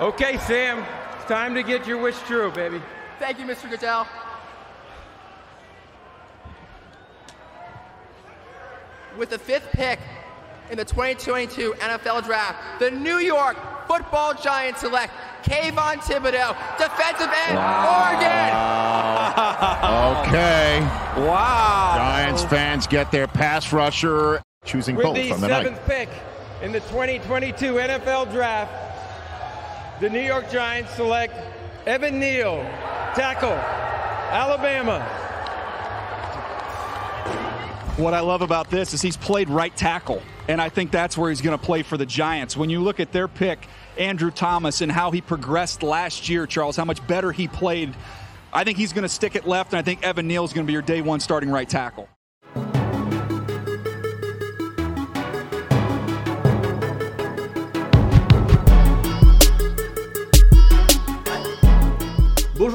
Okay, Sam, it's time to get your wish true, baby. Thank you, Mr. Goodell. With the fifth pick in the 2022 NFL Draft, the New York Football Giants select Kayvon Thibodeau, defensive end, Oregon. Okay. Wow. Giants fans get their pass rusher choosing With both the on the night. seventh pick in the 2022 NFL Draft, the New York Giants select Evan Neal, tackle, Alabama. What I love about this is he's played right tackle, and I think that's where he's going to play for the Giants. When you look at their pick, Andrew Thomas, and how he progressed last year, Charles, how much better he played, I think he's going to stick it left, and I think Evan Neal is going to be your day one starting right tackle.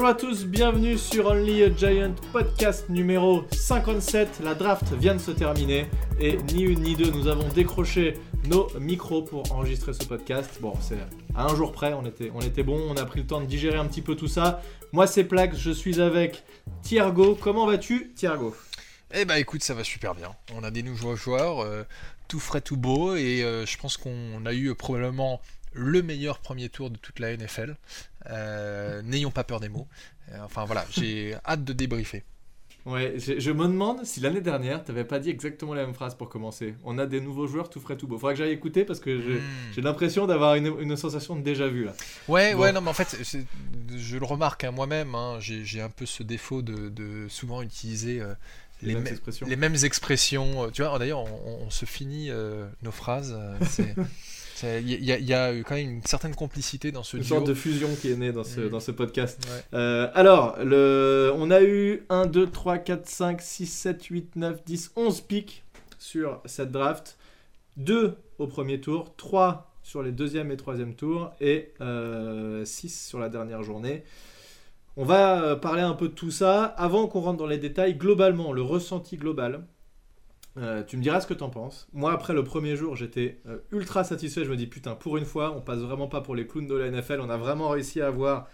Bonjour à tous, bienvenue sur Only a Giant podcast numéro 57. La draft vient de se terminer et ni une ni deux, nous avons décroché nos micros pour enregistrer ce podcast. Bon, c'est à un jour près, on était, on était bon, on a pris le temps de digérer un petit peu tout ça. Moi, c'est Plax, je suis avec Thiergo. Comment vas-tu, Thiergo? Eh bah écoute, ça va super bien. On a des nouveaux joueurs, euh, tout frais, tout beau, et euh, je pense qu'on a eu probablement le meilleur premier tour de toute la NFL. Euh, N'ayons pas peur des mots. Euh, enfin voilà, j'ai hâte de débriefer. Ouais, je, je me demande si l'année dernière, t'avais pas dit exactement la même phrase pour commencer. On a des nouveaux joueurs tout frais, tout beau. Faudra que j'aille écouter parce que j'ai Hmm. j'ai l'impression d'avoir une, une sensation de déjà vu là. Ouais, Bon. ouais, non, mais en fait, je le remarque hein, moi-même, hein, j'ai un peu ce défaut de, de souvent utiliser euh, Les les, mêmes les mêmes expressions. Tu vois, d'ailleurs, on, on se finit euh, nos phrases. euh, Il y, a- il y a quand même une certaine complicité dans ce Une duo. sorte de fusion qui est née dans ce, Mm. dans ce podcast. Ouais. Euh, alors, le, on a eu 1, 2, 3, 4, 5, 6, 7, 8, 9, 10, 11 pics sur cette draft. 2 au premier tour, 3 sur les deuxième et troisième tours et 6 sur la dernière journée. On va euh, parler un peu de tout ça. Avant qu'on rentre dans les détails, globalement, le ressenti global. Euh, tu me diras ce que t'en penses. Moi, après le premier jour, j'étais euh, ultra satisfait. Je me dis, putain, pour une fois, on passe vraiment pas pour les clowns de la NFL. On a vraiment réussi à avoir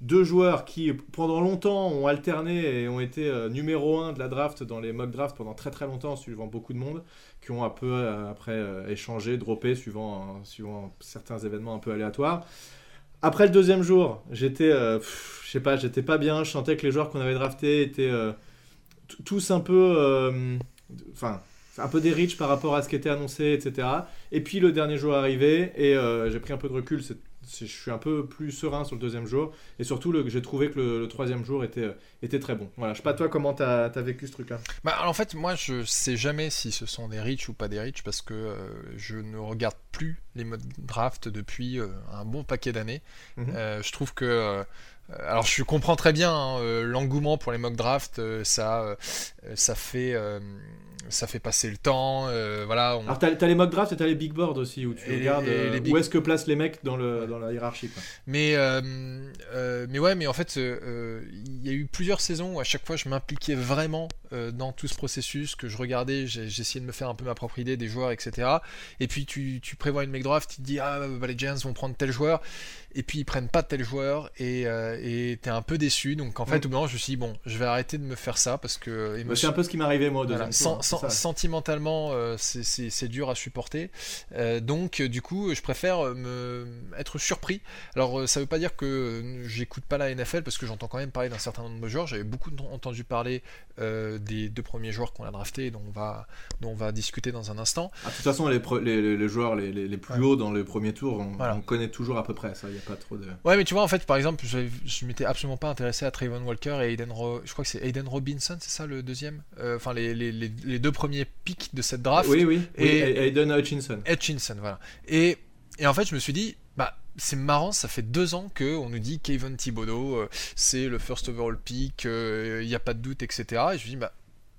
deux joueurs qui, pendant longtemps, ont alterné et ont été euh, numéro un de la draft dans les mock drafts pendant très très longtemps, suivant beaucoup de monde, qui ont un peu après échangé, droppé, suivant, suivant certains événements un peu aléatoires. Après le deuxième jour, j'étais, je sais pas, j'étais pas bien. Je sentais que les joueurs qu'on avait draftés étaient tous un peu, enfin, un peu des riches par rapport à ce qui était annoncé, etc. Et puis le dernier jour est arrivé et euh, j'ai pris un peu de recul. je suis un peu plus serein sur le deuxième jour et surtout j'ai trouvé que le, le troisième jour était, euh, était très bon. Voilà, je sais pas toi comment t'as as vécu ce truc là. Bah, en fait, moi, je sais jamais si ce sont des riches ou pas des riches parce que euh, je ne regarde plus les modes draft depuis euh, un bon paquet d'années. Mhm. Je trouve que. Euh, alors, je comprends très bien hein, euh, l'engouement pour les mock draft, euh, ça, ça fait, ça fait passer le temps. euh, voilà, on- Alors t'as as les mock drafts et t'as les big boards aussi où tu Et les- regardes euh, les big- où est-ce que placent les mecs dans, le, dans la hiérarchie. Quoi. Mais, euh, euh, mais ouais, mais en fait, il y a eu plusieurs saisons où à chaque fois je m'impliquais vraiment dans tout ce processus, que je regardais, j'essayais de me faire un peu ma propre idée des joueurs, etc. Et puis tu, tu prévois une make draft, tu te dis, ah, bah, les Giants vont prendre tel joueur, et puis ils prennent pas tel joueur, et euh, et t'es un peu déçu. Donc en fait, Mm. au bout moment, je me suis dit, bon, je vais arrêter de me faire ça parce que Bah, c'est un peu ce qui m'est arrivé moi au deuxième voilà, tour, sen- hein, sen- sentimentalement, euh, c'est- dur à supporter. Euh, donc, du coup, je préfère euh, me, être surpris. Alors, euh, ça veut pas dire que j'écoute pas la NFL parce que j'entends quand même parler d'un certain nombre de joueurs. J'avais beaucoup ent- entendu parler des deux premiers joueurs qu'on a draftés, dont on va, dont on va discuter dans un instant. Ah, de toute façon, les, les, joueurs les, les- plus hauts dans le premier tour, on, Voilà. on connaît toujours à peu près ça. Y a pas trop de. Ouais, mais tu vois, en fait, par exemple, je, je m'étais absolument pas intéressé à Trayvon Walker et Aiden Ro- je crois que c'est Aiden Robinson, c'est ça le deuxième? Euh, Enfin, les, les, les, les deux premiers pics de cette draft. oui, oui. oui, Et- Aiden Hutchinson. Hutchinson, voilà. Et, et en fait, je me suis dit, bah, c'est marrant, ça fait deux ans qu'on nous dit Kevin Thibodeau, euh, c'est le first overall pick, il n'y a pas de doute, etc. Et je me dis, bah,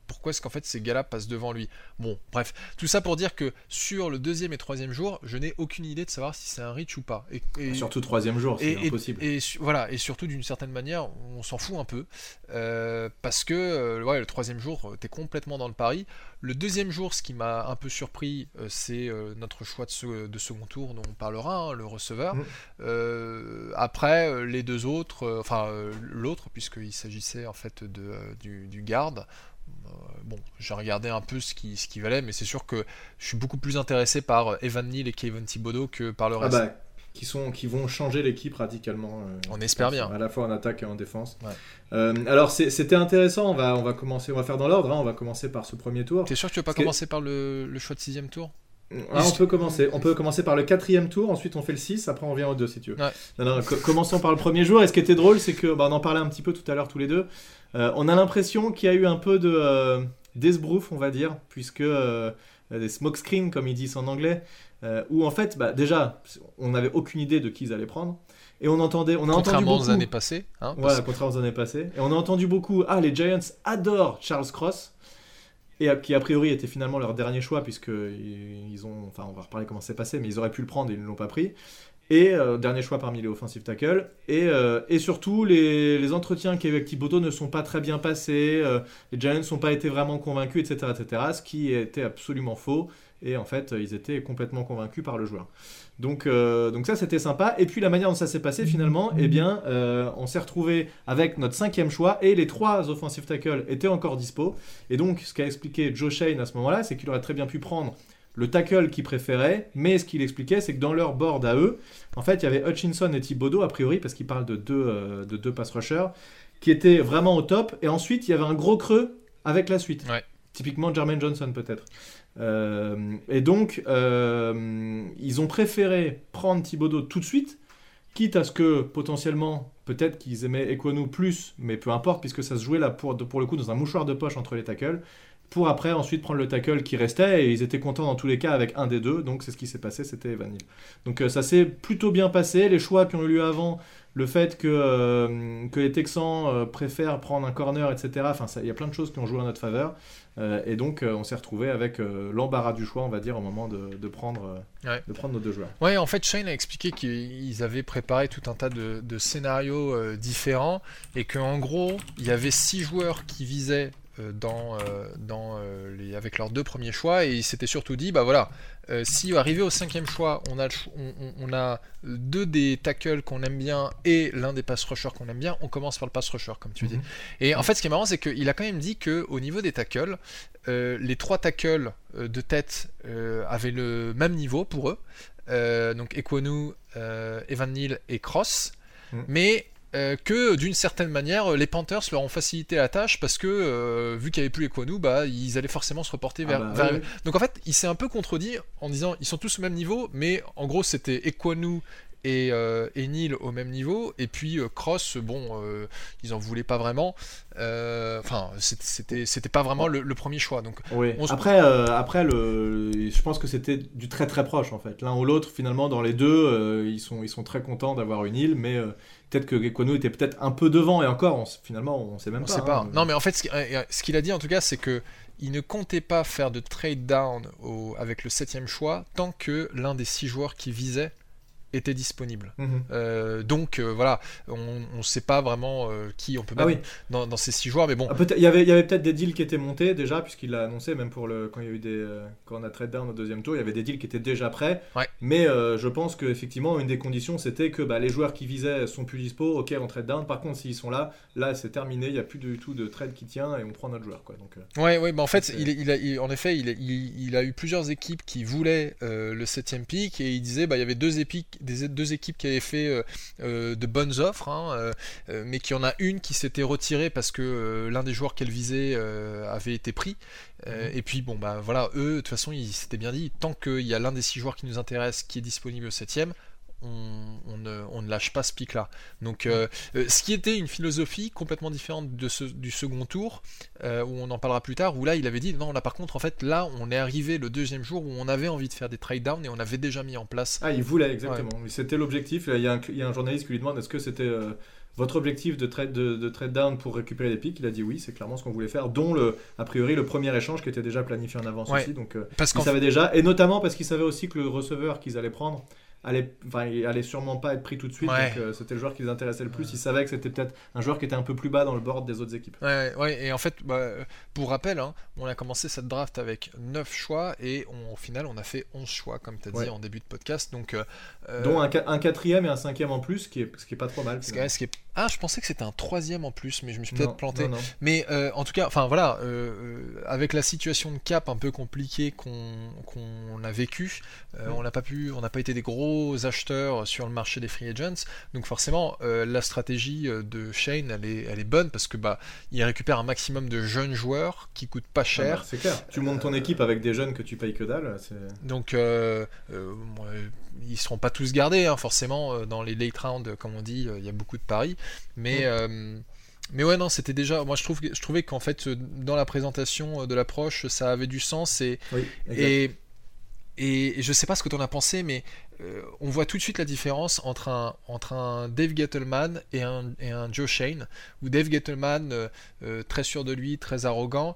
pourquoi est-ce qu'en fait ces gars-là passent devant lui? Bon, bref, tout ça pour dire que sur le deuxième et troisième jour, je n'ai aucune idée de savoir si c'est un reach ou pas. Et, surtout troisième jour, c'est et, impossible. Et, voilà, et surtout d'une certaine manière, on s'en fout un peu euh, parce que euh, ouais, le troisième jour, t'es complètement dans le pari. Le deuxième jour, ce qui m'a un peu surpris, euh, c'est notre choix de, de, second tour dont on parlera, hein, le receveur. Mmh. après, les deux autres, enfin l'autre, puisqu'il s'agissait en fait de, du, du garde. Euh, bon, j'ai regardé un peu ce qui, ce qui valait, mais c'est sûr que je suis beaucoup plus intéressé par euh, Evan Neal et Kevin Thibodeau que par le ah reste. bah, qui, sont, qui vont changer l'équipe radicalement. Euh, on espère bien. À la fois en attaque et en défense. alors c'était intéressant, on va, on va commencer, on va faire dans l'ordre, hein. on va commencer par ce premier tour. T'es sûr que tu veux pas commencer par le, le, choix de sixième tour? Ah, on peut commencer. On peut commencer par le quatrième tour, ensuite on fait le 6, après on vient au 2 si tu veux. Non, non, commençons par le premier jour. Et ce qui était drôle, c'est que, bah, on en parlait un petit peu tout à l'heure tous les deux. Euh, on a l'impression qu'il y a eu un peu de euh, d'esbrouf, on va dire, puisque euh, des smokescreens, comme ils disent en anglais, où en fait, bah, déjà, on n'avait aucune idée de qui ils allaient prendre. Et on entendait, on a contrairement entendu beaucoup, aux années passées. Hein, voilà, contrairement aux années passées. Et on a entendu beaucoup, ah, les Giants adorent Charles Cross et qui a priori était finalement leur dernier choix puisque ils ont, enfin on va reparler comment c'est passé, mais ils auraient pu le prendre et ils ne l'ont pas pris. Et euh, dernier choix parmi les offensive tackles. Et, euh, surtout, les, entretiens qu'avec Thibodeau ne sont pas très bien passés. Euh, les Giants n'ont pas été vraiment convaincus, etc., etc. Ce qui était absolument faux. Et en fait, ils étaient complètement convaincus par le joueur. Donc, donc ça, c'était sympa. Et puis la manière dont ça s'est passé finalement, eh bien, on s'est retrouvé avec notre cinquième choix et les trois offensive tackles étaient encore dispo. Et donc, ce qu'a expliqué Joe Shane à ce moment-là, c'est qu'il aurait très bien pu prendre le tackle qu'ils préféraient, mais ce qu'il expliquait, c'est que dans leur board à eux, en fait, il y avait Hutchinson et Thibodeau, a priori, parce qu'ils parlent de deux, euh, de deux pass rushers, qui étaient vraiment au top, et ensuite, il y avait un gros creux avec la suite. Typiquement Jermaine Johnson, peut-être. Euh, et donc, euh, ils ont préféré prendre Thibodeau tout de suite, quitte à ce que, potentiellement, peut-être qu'ils aimaient Equanu plus, mais peu importe, puisque ça se jouait là pour, pour le coup dans un mouchoir de poche entre les tackles pour après ensuite prendre le tackle qui restait et ils étaient contents dans tous les cas avec un des deux donc c'est ce qui s'est passé c'était Evan donc euh, ça s'est plutôt bien passé. Les choix qui ont eu lieu avant le fait que, euh, que les Texans euh, préfèrent prendre un corner etc enfin il y a plein de choses qui ont joué en notre faveur. Et donc on s'est retrouvé avec l'embarras du choix on va dire au moment de, prendre, de prendre nos deux joueurs. Ouais en fait Shane a expliqué qu'ils avaient préparé tout un tas de, de scénarios différents et qu'en gros il y avait six joueurs qui visaient dans, euh, dans euh, les, avec leurs deux premiers choix et il s'était surtout dit bah voilà si arrivé au cinquième choix on a, on, a deux des tackles qu'on aime bien et l'un des pass rushers qu'on aime bien on commence par le pass rusher comme tu dis mhm. et en fait ce qui est marrant c'est qu'il a quand même dit que au niveau des tackles les trois tackles de tête avaient le même niveau pour eux donc Ekwonu, Evan Neal et Cross mhm. mais euh, que d'une certaine manière les Panthers leur ont facilité la tâche parce que euh, vu qu'il n'y avait plus les Kwanu, bah ils allaient forcément se reporter vers, ah bah donc en fait il s'est un peu contredit en disant ils sont tous au même niveau mais en gros c'était Equanu et, euh, et Neil au même niveau et puis Cross bon ils en voulaient pas vraiment enfin c'était c'était pas vraiment le, premier choix donc après après le je pense que c'était du très très proche en fait l'un ou l'autre finalement dans les deux ils sont ils sont très contents d'avoir une île mais peut-être que Equano était peut-être un peu devant et encore, finalement, on sait même on pas. Sait pas. Hein. Non, mais en fait, ce qu'il a dit en tout cas, c'est que il ne comptait pas faire de trade down avec le septième choix tant que l'un des six joueurs qui visait était disponible. Mhm. Euh, donc euh, voilà, on ne sait pas vraiment euh, qui on peut ah mettre dans, ces six joueurs, mais bon. Ah, il y avait, peut-être des deals qui étaient montés déjà, puisqu'il l'a annoncé, même pour le, quand il y a eu des, quand on a trade down au deuxième tour, il y avait des deals qui étaient déjà prêts. Mais je pense qu'effectivement, une des conditions, c'était que bah, les joueurs qui visaient sont plus dispo, ok, on trade down. Par contre, s'ils sont là, là c'est terminé, il n'y a plus du tout de trade qui tient et on prend notre joueur. Quoi. Donc, ouais, ouais, bah, en fait, il, il, a, en effet, il, il, a eu plusieurs équipes qui voulaient le septième pick et il disait, bah, il y avait deux, épiques, des, deux équipes qui avait fait euh, euh, de bonnes offres, hein, euh, mais qu'il y en a une qui s'était retirée parce que l'un des joueurs qu'elle visait avait été pris. Mhm. et puis bon bah voilà, eux de toute façon ils s'étaient bien dit, tant qu'il y a l'un des six joueurs qui nous intéresse qui est disponible au septième, on, ne, on ne lâche pas ce pic-là. Donc, euh, euh, ce qui était une philosophie complètement différente de ce, du second tour, euh, où on en parlera plus tard, où là, il avait dit non, là par contre, en fait, là, on est arrivé le deuxième jour où on avait envie de faire des trade down et on avait déjà mis en place. Ah, il voulait exactement. C'était l'objectif. Il y, a un, il y a un journaliste qui lui demande est-ce que c'était votre objectif de trade, de, trade down pour récupérer des pics, il a dit oui, c'est clairement ce qu'on voulait faire, dont le, a priori le premier échange qui était déjà planifié en avance aussi. Donc parce il savait déjà, et notamment parce qu'il savait aussi que le receveur qu'ils allaient prendre allait, enfin, il allait sûrement pas être pris tout de suite. Donc euh, c'était le joueur qui les intéressait le plus. Il savait que c'était peut-être un joueur qui était un peu plus bas dans le board des autres équipes. Ouais, ouais et en fait, bah, pour rappel, hein, on a commencé cette draft avec 9 choix et au final, on a fait 11 choix, comme tu as dit en début de podcast. Donc, euh, Dont un, un, quatrième et un cinquième en plus, ce qui est, ce qui est pas trop mal. Ce qui est, ah, je pensais que c'était un troisième en plus, mais je me suis peut-être planté. Mais euh, en tout cas, enfin voilà, avec la situation de cap un peu compliquée qu'on a vécu, on n'a pas pu, on n'a pas été des gros acheteurs sur le marché des free agents. Donc forcément, euh, la stratégie euh, de Shane, elle est, elle est bonne parce que bah, il récupère un maximum de jeunes joueurs qui coûtent pas ah cher. Bah, c'est clair. Tu montes ton équipe avec des jeunes que tu payes que dalle. Donc euh, ils seront pas tous gardés, hein, forcément. Dans les late rounds, comme on dit, il y a beaucoup de paris. Mais mm. Mais ouais, non, c'était déjà. Moi, je, trouve, je trouvais qu'en fait, dans la présentation de l'approche, ça avait du sens. Et, et, et, je sais pas ce que tu en as pensé, mais euh, on voit tout de suite la différence entre un, entre un Dave Gettleman et un, et un Joe Shane, où Dave Gettleman, euh, euh, très sûr de lui, très arrogant,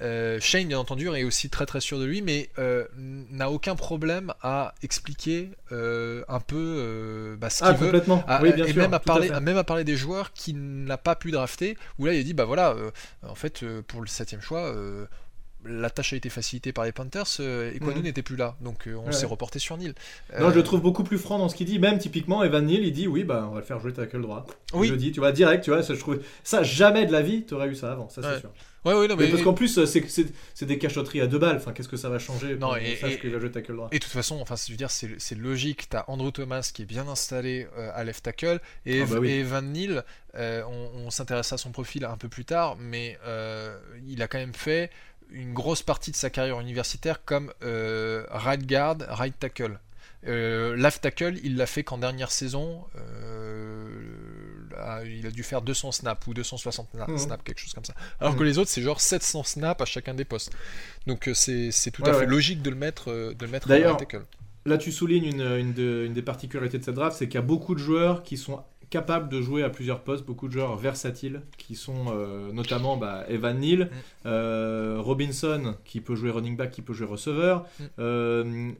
Shane, bien entendu, est aussi très très sûr de lui, mais n'a aucun problème à expliquer un peu bah, ce ah, qu'il veut, et même, à parler, même à parler des joueurs qu'il n'a pas pu drafter, où là il dit, bah voilà, en fait, pour le septième choix, la tâche a été facilitée par les Panthers euh, et Kwanu mhm. n'était plus là, donc euh, on s'est reporté sur Neil. Non, je le trouve beaucoup plus franc dans ce qu'il dit. Même typiquement, Evan Neil, il dit oui, bah on va le faire jouer tackle droit. Oui. Je le dis, tu vois, direct, tu vois, ça, je trouve ça jamais de la vie, tu aurais eu ça avant, ça c'est sûr. Ouais, ouais, non, mais, parce qu'en plus, c'est des cachotteries à deux balles. Enfin, qu'est-ce que ça va changer Non, et, sache qu'il va droit? Et de toute façon, enfin, je veux dire, c'est logique. T'as Andrew Thomas qui est bien installé euh, à left tackle et, ah, bah Evan Neil. on, on s'intéresse à son profil un peu plus tard, mais il a quand même fait une grosse partie de sa carrière universitaire comme euh, right guard, right tackle. Euh, left tackle, il l'a fait qu'en dernière saison. Euh, il a dû faire 200 snaps ou 260 mhm. snaps, quelque chose comme ça. Alors que mhm. les autres, c'est genre 700 snaps à chacun des postes. Donc c'est tout à fait logique de le mettre, de le mettre tackle. Là, tu soulignes une, une des particularités de cette draft, c'est qu'il y a beaucoup de joueurs qui sont capable de jouer à plusieurs postes, beaucoup de joueurs versatiles qui sont euh, notamment bah, Evan Neal, mm. euh, Robinson qui peut jouer running back, qui peut jouer receveur, mm. euh,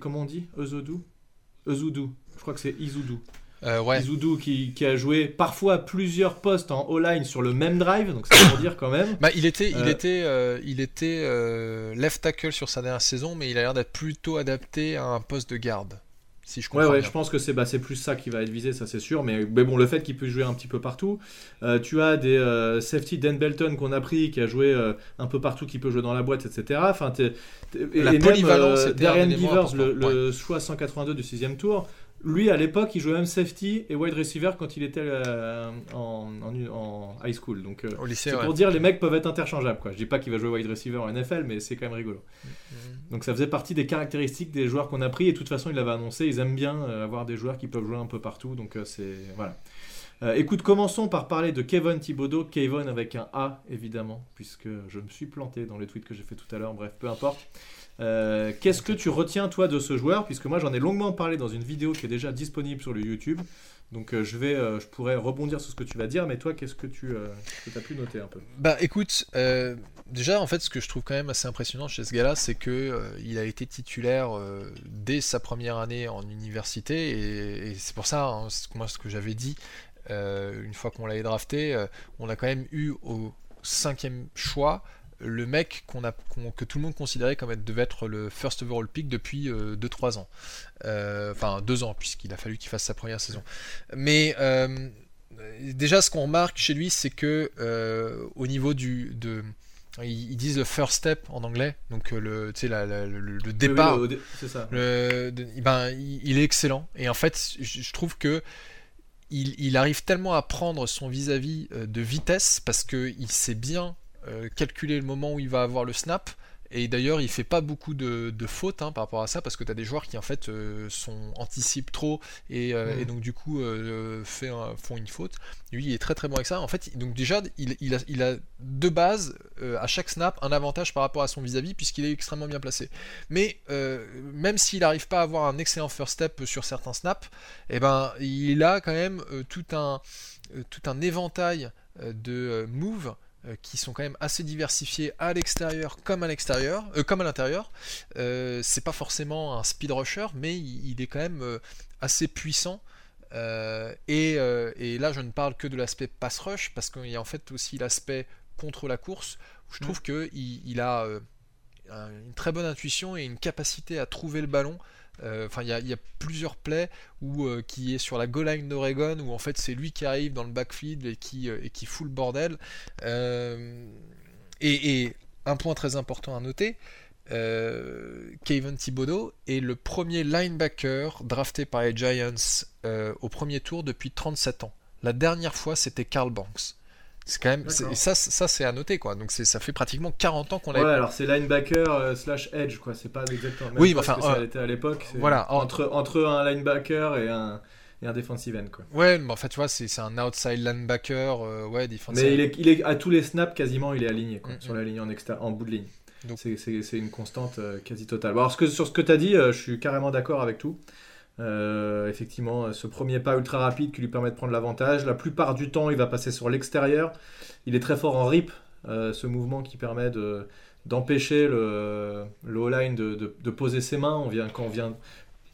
comment on dit? Je crois que c'est Izoudou. Ouais. Izoudou qui, qui, a joué parfois plusieurs postes en O-line sur le même drive, donc ça veut dire quand même. Bah, il était, il était, il était left tackle sur sa dernière saison, mais il a l'air d'être plutôt adapté à un poste de garde je ouais, ouais, je pense que c'est bah, plus ça qui va être visé, ça c'est sûr. Mais, mais, bon, le fait qu'il puisse jouer un petit peu partout. Euh, tu as des euh, safety Dan Belton qu'on a pris, qui a joué euh, un peu partout, qui peut jouer dans la boîte, etc. Enfin, et, la polyvalence, Darian Givers, le, le choix 182 du sixième tour, lui, à l'époque, il jouait même safety et wide receiver quand il était euh, en, en, high school. Donc, euh, c'est pour dire les mecs peuvent être interchangeables. Quoi. Je dis pas qu'il va jouer wide receiver en NFL, mais c'est quand même rigolo. Mm-hmm. Donc, ça faisait partie des caractéristiques des joueurs qu'on a pris. Et de toute façon, il l'avait annoncé. Ils aiment bien euh, avoir des joueurs qui peuvent jouer un peu partout. Donc, c'est voilà. écoute, commençons par parler de Kevin Thibodeau. Kevin avec un A, évidemment, puisque je me suis planté dans les tweets que j'ai fait tout à l'heure. Bref, peu importe. Euh, qu'est-ce que tu retiens toi de ce joueur? Puisque moi j'en ai longuement parlé dans une vidéo qui est déjà disponible sur le YouTube. Donc euh, je vais, euh, je pourrais rebondir sur ce que tu vas dire, mais toi, qu'est-ce que tu as pu noter un peu? Bah écoute, déjà en fait, ce que je trouve quand même assez impressionnant chez ce gars-là, c'est que il a été titulaire dès sa première année en université, et, c'est pour ça, hein, moi, ce que j'avais dit une fois qu'on l'avait drafté, on a quand même eu au cinquième choix le mec qu'on a, que tout le monde considérait comme être, devait être le first overall pick depuis 2-3 euh, ans. Euh, enfin, 2 ans, puisqu'il a fallu qu'il fasse sa première saison. Mais euh, déjà, ce qu'on remarque chez lui, c'est que au niveau du. De, ils disent le first step en anglais, donc le, le, départ. c'est ça. ben, il, est excellent. Et en fait, je trouve que il, arrive tellement à prendre son vis-à-vis -vis de vitesse parce qu'il sait bien euh, calculer le moment où il va avoir le snap Et d'ailleurs, il fait pas beaucoup de, de fautes hein, par rapport à ça, parce que tu as des joueurs qui en fait euh, sont anticipent trop et, euh, Mm. et donc du coup euh, fait un- font une faute. Lui, il est très très bon avec ça. En fait, donc déjà, il, il a, il a de base à chaque snap un avantage par rapport à son vis-à-vis puisqu'il est extrêmement bien placé. Mais même s'il n'arrive pas à avoir un excellent first step sur certains snaps, eh ben il a quand même tout un tout un éventail de moves qui sont quand même assez diversifiés à l'extérieur comme à l'extérieur, euh, comme à l'intérieur. Euh, c'est pas forcément un speed rusher, mais il, il est quand même euh, assez puissant. Euh, et, euh, et là, je ne parle que de l'aspect pass rush parce qu'il y a en fait aussi l'aspect contre la course où je trouve que il, il a euh, un- une très bonne intuition et une capacité à trouver le ballon. Euh, Enfin, il y, a- plusieurs plays où euh, qui est sur la goal line d'Oregon où en fait c'est lui qui arrive dans le backfield et qui euh, et qui fout le bordel. Et, et un point très important à noter. Kevin Thibodeau est le premier linebacker drafté par les Giants au premier tour depuis 37 ans. La dernière fois, c'était Carl Banks. C'est quand même, ça, ça c'est à noter quoi. Donc ça fait pratiquement 40 ans qu'on a. Ouais, alors c'est linebacker euh, slash edge, quoi. C'est pas exactement. même Oui, mais enfin, euh, était à l'époque. voilà, en- Entre, entre un linebacker et un, et un defensive end, quoi. Ouais, mais en fait, tu vois, c'est, c'est un outside linebacker, euh, ouais, defensive. Mais il est, il est à tous les snaps quasiment, il est aligné, quoi, Mm, sur mm. la ligne en, exter- en bout de ligne. Donc- C'est- C'est c'est une constante euh, quasi totale. Bon, alors, ce que, sur ce que tu as dit, euh, je suis carrément d'accord avec tout. Euh, effectivement, ce premier pas ultra rapide qui lui permet de prendre l'avantage. La plupart du temps, il va passer sur l'extérieur. Il est très fort en rip, euh, ce mouvement qui permet de d'empêcher le, le O-line de, de- de poser ses mains. On vient, quand on vient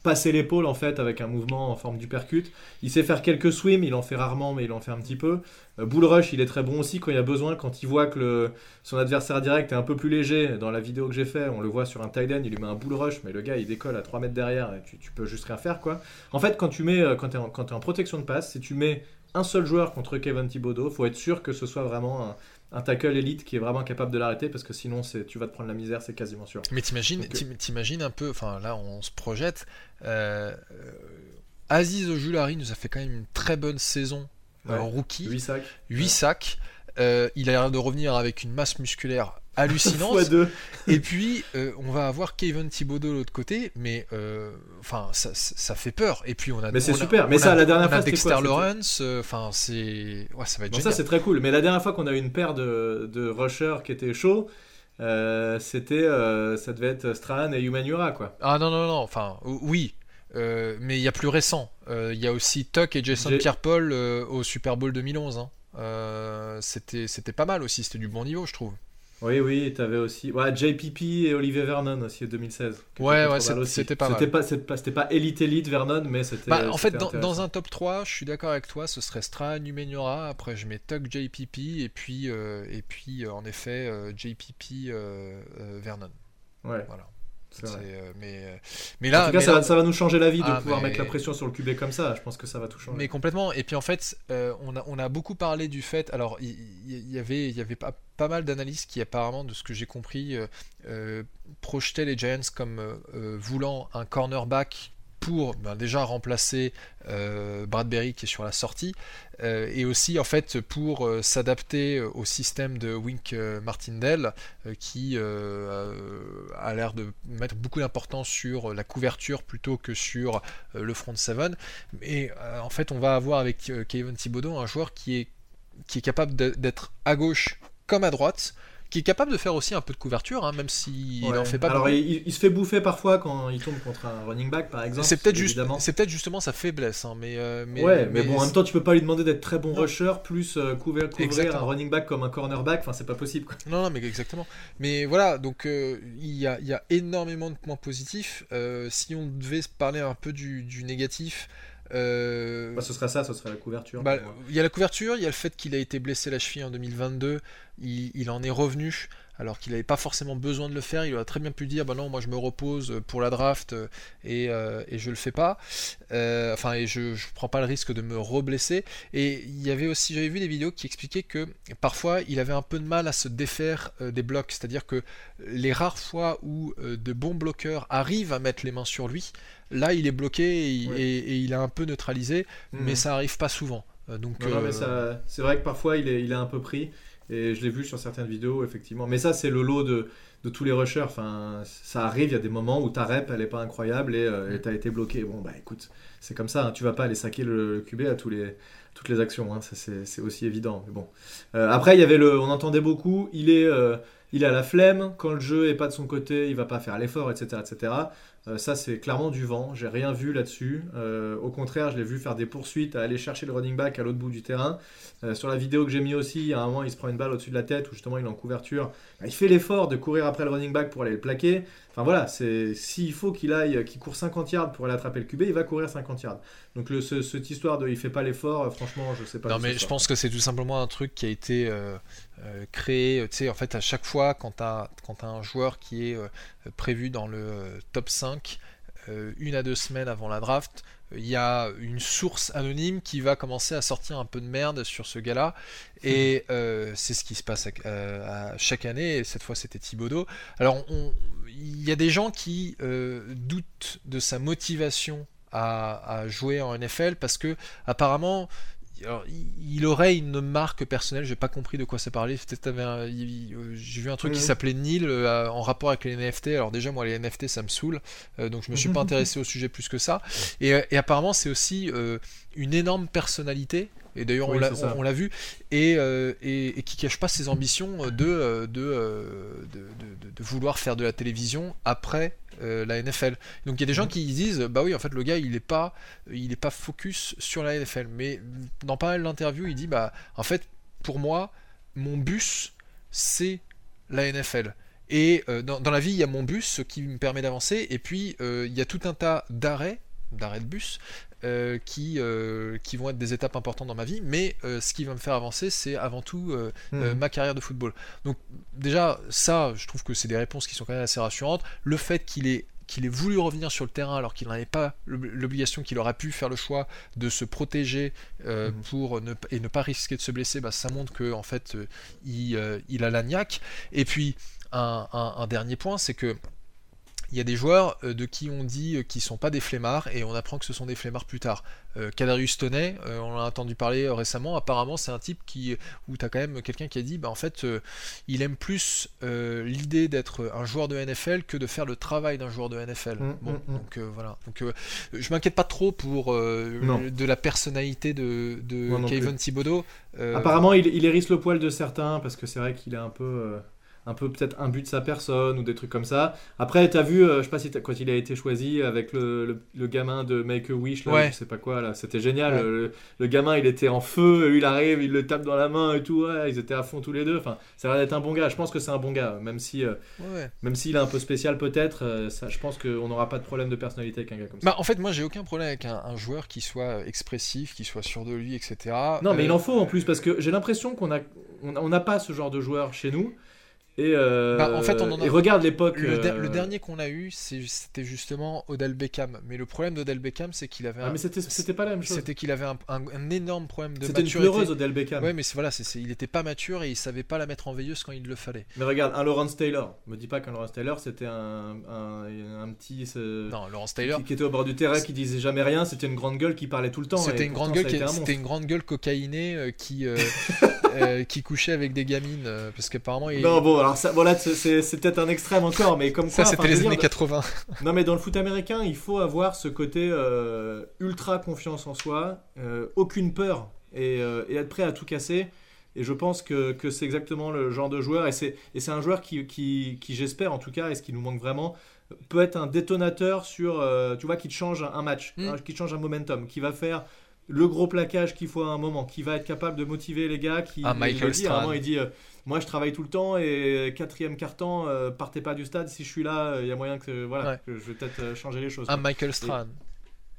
passer l'épaule en fait avec un mouvement en forme d'uppercut. Il sait faire quelques swims, il en fait rarement mais il en fait un petit peu. Euh, bull rush, il est très bon aussi quand il y a besoin, quand il voit que son adversaire direct est un peu plus léger. Dans la vidéo que j'ai fait, on le voit sur un tight end, il lui met un bull rush, mais le gars il décolle à 3 mètres derrière et tu, peux juste rien faire quoi. En fait, quand tu mets, euh, quand es, quand t'es en protection de passe, si tu mets un seul joueur contre Kevin Thibodeau, faut être sûr que ce soit vraiment un, un tackle élite qui est vraiment capable de l'arrêter parce que sinon c'est, tu vas te prendre la misère, c'est quasiment sûr. Mais t'imagines, t'im- t'imagines un peu, enfin là on se projette. euh, euh, Aziz Ojulari nous a fait quand même une très bonne saison euh, Ouais. en rookie, 8 sacs. 8 sacs. Euh, il a l'air de revenir avec une masse musculaire hallucinante. Et puis euh, on va avoir Kevin Thibodeau de l'autre côté, mais euh, enfin ça, ça- ça fait peur. Et puis on a, Mais c'est a- super. Mais ça, a- la dernière fois, Dexter quoi, Lawrence. euh, Enfin c'est, ouais ça va être Bon, ça génial. c'est très cool. Mais la dernière fois qu'on a eu une paire de, de rushers qui étaient chauds, c'était, ça devait être Strahan et Humanura quoi. Ah non, non, non, enfin, oui. Euh, mais il y a plus récent. Euh, Il y a aussi Tuck et Jason Pierre-Paul euh, au Super Bowl 2011. hein. C'était, c'était pas mal aussi, c'était du bon niveau, je trouve. Oui, oui, t'avais aussi, ouais, JPP et Olivier Vernon aussi en 2016. qui Ouais, ouais, c'était pas mal. C'était pas, c'était pas, pas élite élite Vernon, mais c'était. Bah, en fait, dans, un top 3, je suis d'accord avec toi, ce serait Strahan Numenora, après je mets Tuck JPP, et puis, euh, et puis euh, en effet, euh, JPP euh, Vernon. Ouais, Voilà. Euh, mais, euh, mais En là, tout cas, ça, là- va, ça va nous changer la vie de Ah, pouvoir mais- mettre la pression sur le QB comme ça. Je pense que ça va tout changer. Mais complètement. Et puis en fait, euh, on, a, on a beaucoup parlé du fait. Alors, il y, avait, y avait pas, pas mal d'analystes qui, apparemment, de ce que j'ai compris, euh, euh, projetaient les Giants comme voulant un cornerback pour ben, déjà remplacer euh, Bradbury qui est sur la sortie euh, et aussi en fait pour euh, s'adapter au système de Wink Martindale qui a l'air de mettre beaucoup d'importance sur la couverture plutôt que sur le front seven. Euh, en fait on va avoir avec Kevin Thibodeau un joueur qui est, qui est capable d'être à gauche comme à droite qui est capable de faire aussi un peu de couverture hein, même s'il Ouais. n'en fait pas Alors, il, il se fait bouffer parfois quand il tombe contre un running back, par exemple. C'est peut-être juste, évidemment. c'est peut-être justement sa faiblesse, hein, mais, euh, mais ouais, mais, bon, en même temps, tu peux pas lui demander d'être très bon Non. rusher plus euh, couvrir, couvrir Exactement. un running back comme un cornerback. Enfin, c'est pas possible. Quoi. Non, non, mais exactement. Mais voilà, donc euh, il y, a, il y a énormément de points positifs. Euh, si on devait parler un peu du, du négatif, euh, Bah, ce serait ça, ce serait la couverture. bah, il y a la couverture, il y a le fait qu'il a été blessé la cheville en 2022, il, il en est revenu. Alors qu'il n'avait pas forcément besoin de le faire, il aurait très bien pu dire bah non, moi je me repose pour la draft euh, et, euh, et je le fais pas. Euh, enfin, et je, je prends pas le risque de me reblesser. Et il y avait aussi, j'avais vu des vidéos qui expliquaient que parfois il avait un peu de mal à se défaire euh, des blocs, c'est-à-dire que les rares fois où euh, de bons bloqueurs arrivent à mettre les mains sur lui, là il est bloqué et, Ouais. et- et il est un peu neutralisé, Mhm. mais ça arrive pas souvent. Euh, donc, euh, c'est vrai que parfois il est, il est un peu pris. Et je l'ai vu sur certaines vidéos, effectivement. Mais ça, c'est le lot de, de tous les rushers. Enfin, ça arrive, il y a des moments où ta rep, elle est pas incroyable et euh, tu as été bloqué. Bon, bah écoute, c'est comme ça. Hein. Tu vas pas aller saquer le, le QB à tous les, toutes les actions. Hein. C'est aussi évident. Mais bon. Euh, après, il y avait le, on entendait beaucoup. Il est, euh, il a la flemme. Quand le jeu est pas de son côté, il va pas faire l'effort, etc., etc. Euh, ça, c'est clairement du vent. J'ai rien vu là-dessus. Euh, au contraire, je l'ai vu faire des poursuites, à aller chercher le running back à l'autre bout du terrain. Euh, sur la vidéo que j'ai mis aussi, à un moment, il se prend une balle au-dessus de la tête, où justement, il est en couverture. Bah, il fait l'effort de courir après le running back pour aller le plaquer. Enfin voilà, c'est s'il faut qu'il aille, qu'il court 50 yards pour aller attraper le QB, il va courir 50 yards. Donc le, ce- cette histoire de il fait pas l'effort, franchement, je sais pas. Non mais je pense que c'est tout simplement un truc qui a été euh, euh, créé, tu sais, en fait à chaque fois quand tu as, t'as un joueur qui est euh, prévu dans le euh, top 5, euh, une à deux semaines avant la draft, il y a une source anonyme qui va commencer à sortir un peu de merde sur ce gars-là. Et euh, c'est ce qui se passe à, euh, à chaque année. Et cette fois, c'était Thibodeau. Alors, il y a des gens qui euh, doutent de sa motivation à, à jouer en NFL parce que apparemment. Alors, il- aurait une marque personnelle, j'ai pas compris de quoi ça parlait. Un- euh, j'ai vu un truc Oui, qui oui. s'appelait Neil euh, en rapport avec les NFT. Alors déjà moi les NFT ça me saoule, euh, donc je me suis pas intéressé au sujet plus que ça. Et, euh, et apparemment c'est aussi euh, une énorme personnalité. Et d'ailleurs Oui, on l'a- vu et, et, et qui cache pas ses ambitions de de, de, de- de- de vouloir faire de la télévision après euh, la NFL. Donc il y a des Mhm. gens qui disent bah oui en fait le gars il est pas il est pas focus sur la NFL. Mais dans pas mal d'interviews il dit bah en fait pour moi mon bus c'est la NFL. Et euh, dans, dans la vie, il y a mon bus, ce qui me permet d'avancer, et puis euh, il y a tout un tas d'arrêts, d'arrêts de bus, euh, qui, euh, qui vont être des étapes importantes dans ma vie, mais euh, ce qui va me faire avancer, c'est avant tout Mhm. ma carrière de football. Donc déjà, ça, je trouve que c'est des réponses qui sont quand même assez rassurantes. Le fait qu'il ait qu'il ait voulu revenir sur le terrain alors qu'il n'en avait pas l'ob- l'obligation, qu'il aurait pu faire le choix de se protéger euh, Mhm. pour ne, et ne pas risquer de se blesser, bah, ça montre que en fait il, euh, il a la niaque. Et puis un, un- un dernier point, c'est que il y a des joueurs euh, de qui on dit euh, qu'ils sont pas des flemmards et on apprend que ce sont des flemmards plus tard. Euh, Kadarius Toney, euh, on l'a entendu parler récemment, apparemment c'est un type qui où tu as quand même quelqu'un qui a dit bah en fait euh, il aime plus l'idée d'être un joueur de NFL que de faire le travail d'un joueur de NFL. Mm, bon, mm, mm. donc voilà. Donc je m'inquiète pas trop pour de la personnalité de, de Moi non Kevin. Thibodeau. Apparemment, il, il hérisse le poil de certains parce que c'est vrai qu'il est un peu, un peu peut-être un but de sa personne ou des trucs comme ça. Après, t'as vu, euh, je sais pas si t'as- quand il a été choisi avec le, le, le gamin de Make a Wish, là, Ouais. je sais pas quoi, là, c'était génial. Ouais. Le, le gamin, il était en feu, lui, il arrive, il le tape dans la main et tout. Ouais, ils étaient à fond tous les deux. Enfin, ça a l'air d'être un bon gars. Je pense que c'est un bon gars, même si, euh, même s'il est un peu spécial peut-être. euh, ça, je pense qu'on n'aura pas de problème de personnalité avec un gars comme ça. Bah, en fait, moi j'ai aucun problème avec un, un joueur qui soit expressif, qui soit sûr de lui, etc. Non, mais Euh, il en faut en plus parce que j'ai l'impression qu'on a, on n'a pas ce genre de joueur chez nous. Et, euh, Bah, en fait, on en a- et regarde l'époque. Le, euh, le dernier qu'on a eu, c'était justement Odell Beckham. Mais le problème d'Odell Beckham, c'est qu'il avait, Ah, un- mais c'était pas la même chose. c'était qu'il avait un, un- un énorme problème de C'était une maturité. pleureuse Odell Beckham. Ouais, mais voilà, il était pas mature et il savait pas la mettre en veilleuse quand il le fallait. Mais regarde, un Lawrence Taylor. Me dis pas qu'un Lawrence Taylor c'était un, un, petit. ce- Non, Lawrence Taylor, Qui, était au bord du terrain, qui disait jamais rien. C'était une grande gueule qui parlait tout le temps. c'était une grande gueule, qui, c'était une grande gueule cocaïnée euh, qui qui couchait avec des gamines parce qu'apparemment il... Non, bon, alors ça, voilà, c'est- peut-être un extrême encore, mais comme ça quoi. c'était enfin, je les années dire, 80. Non, mais dans le foot américain, il faut avoir ce côté euh, ultra confiance en soi, euh, aucune peur et, euh, et être prêt à tout casser. Et je pense que, que c'est exactement le genre de joueur. Et c'est et c'est un joueur qui, qui, qui j'espère en tout cas, et ce qui nous manque vraiment, peut être un détonateur sur, euh, tu vois, qui te change un match, Mm. hein, qui te change un momentum, qui va faire le gros plaquage qu'il faut à un moment, qui va être capable de motiver les gars. Qui, Ah, il Michael dit, à un moment, il dit euh, Moi, je travaille tout le temps et quatrième carton, euh, partez pas du stade. Si je suis là, il y a moyen que, voilà, Ouais. que je vais peut-être euh, changer les choses. Un Michael Strahan.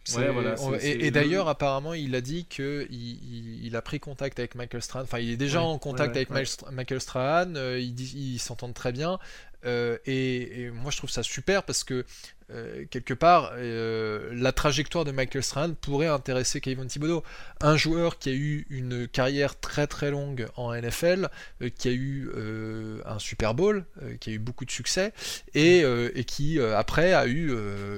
Voilà, on- c'est- c'est et, et le- d'ailleurs, apparemment, il a dit que il, il- il a pris contact avec Michael Strahan. Enfin, il est déjà Ouais, en contact ouais, ouais, avec ouais. Michael Strahan. euh, ils ils s'entendent très bien. Euh, et, et moi, je trouve ça super parce que euh, quelque part, euh, la trajectoire de Michael Strahan pourrait intéresser Kevin Thibodeau. Un joueur qui a eu une carrière très très longue en NFL, euh, qui a eu un Super Bowl, qui a eu beaucoup de succès, et, et qui après a eu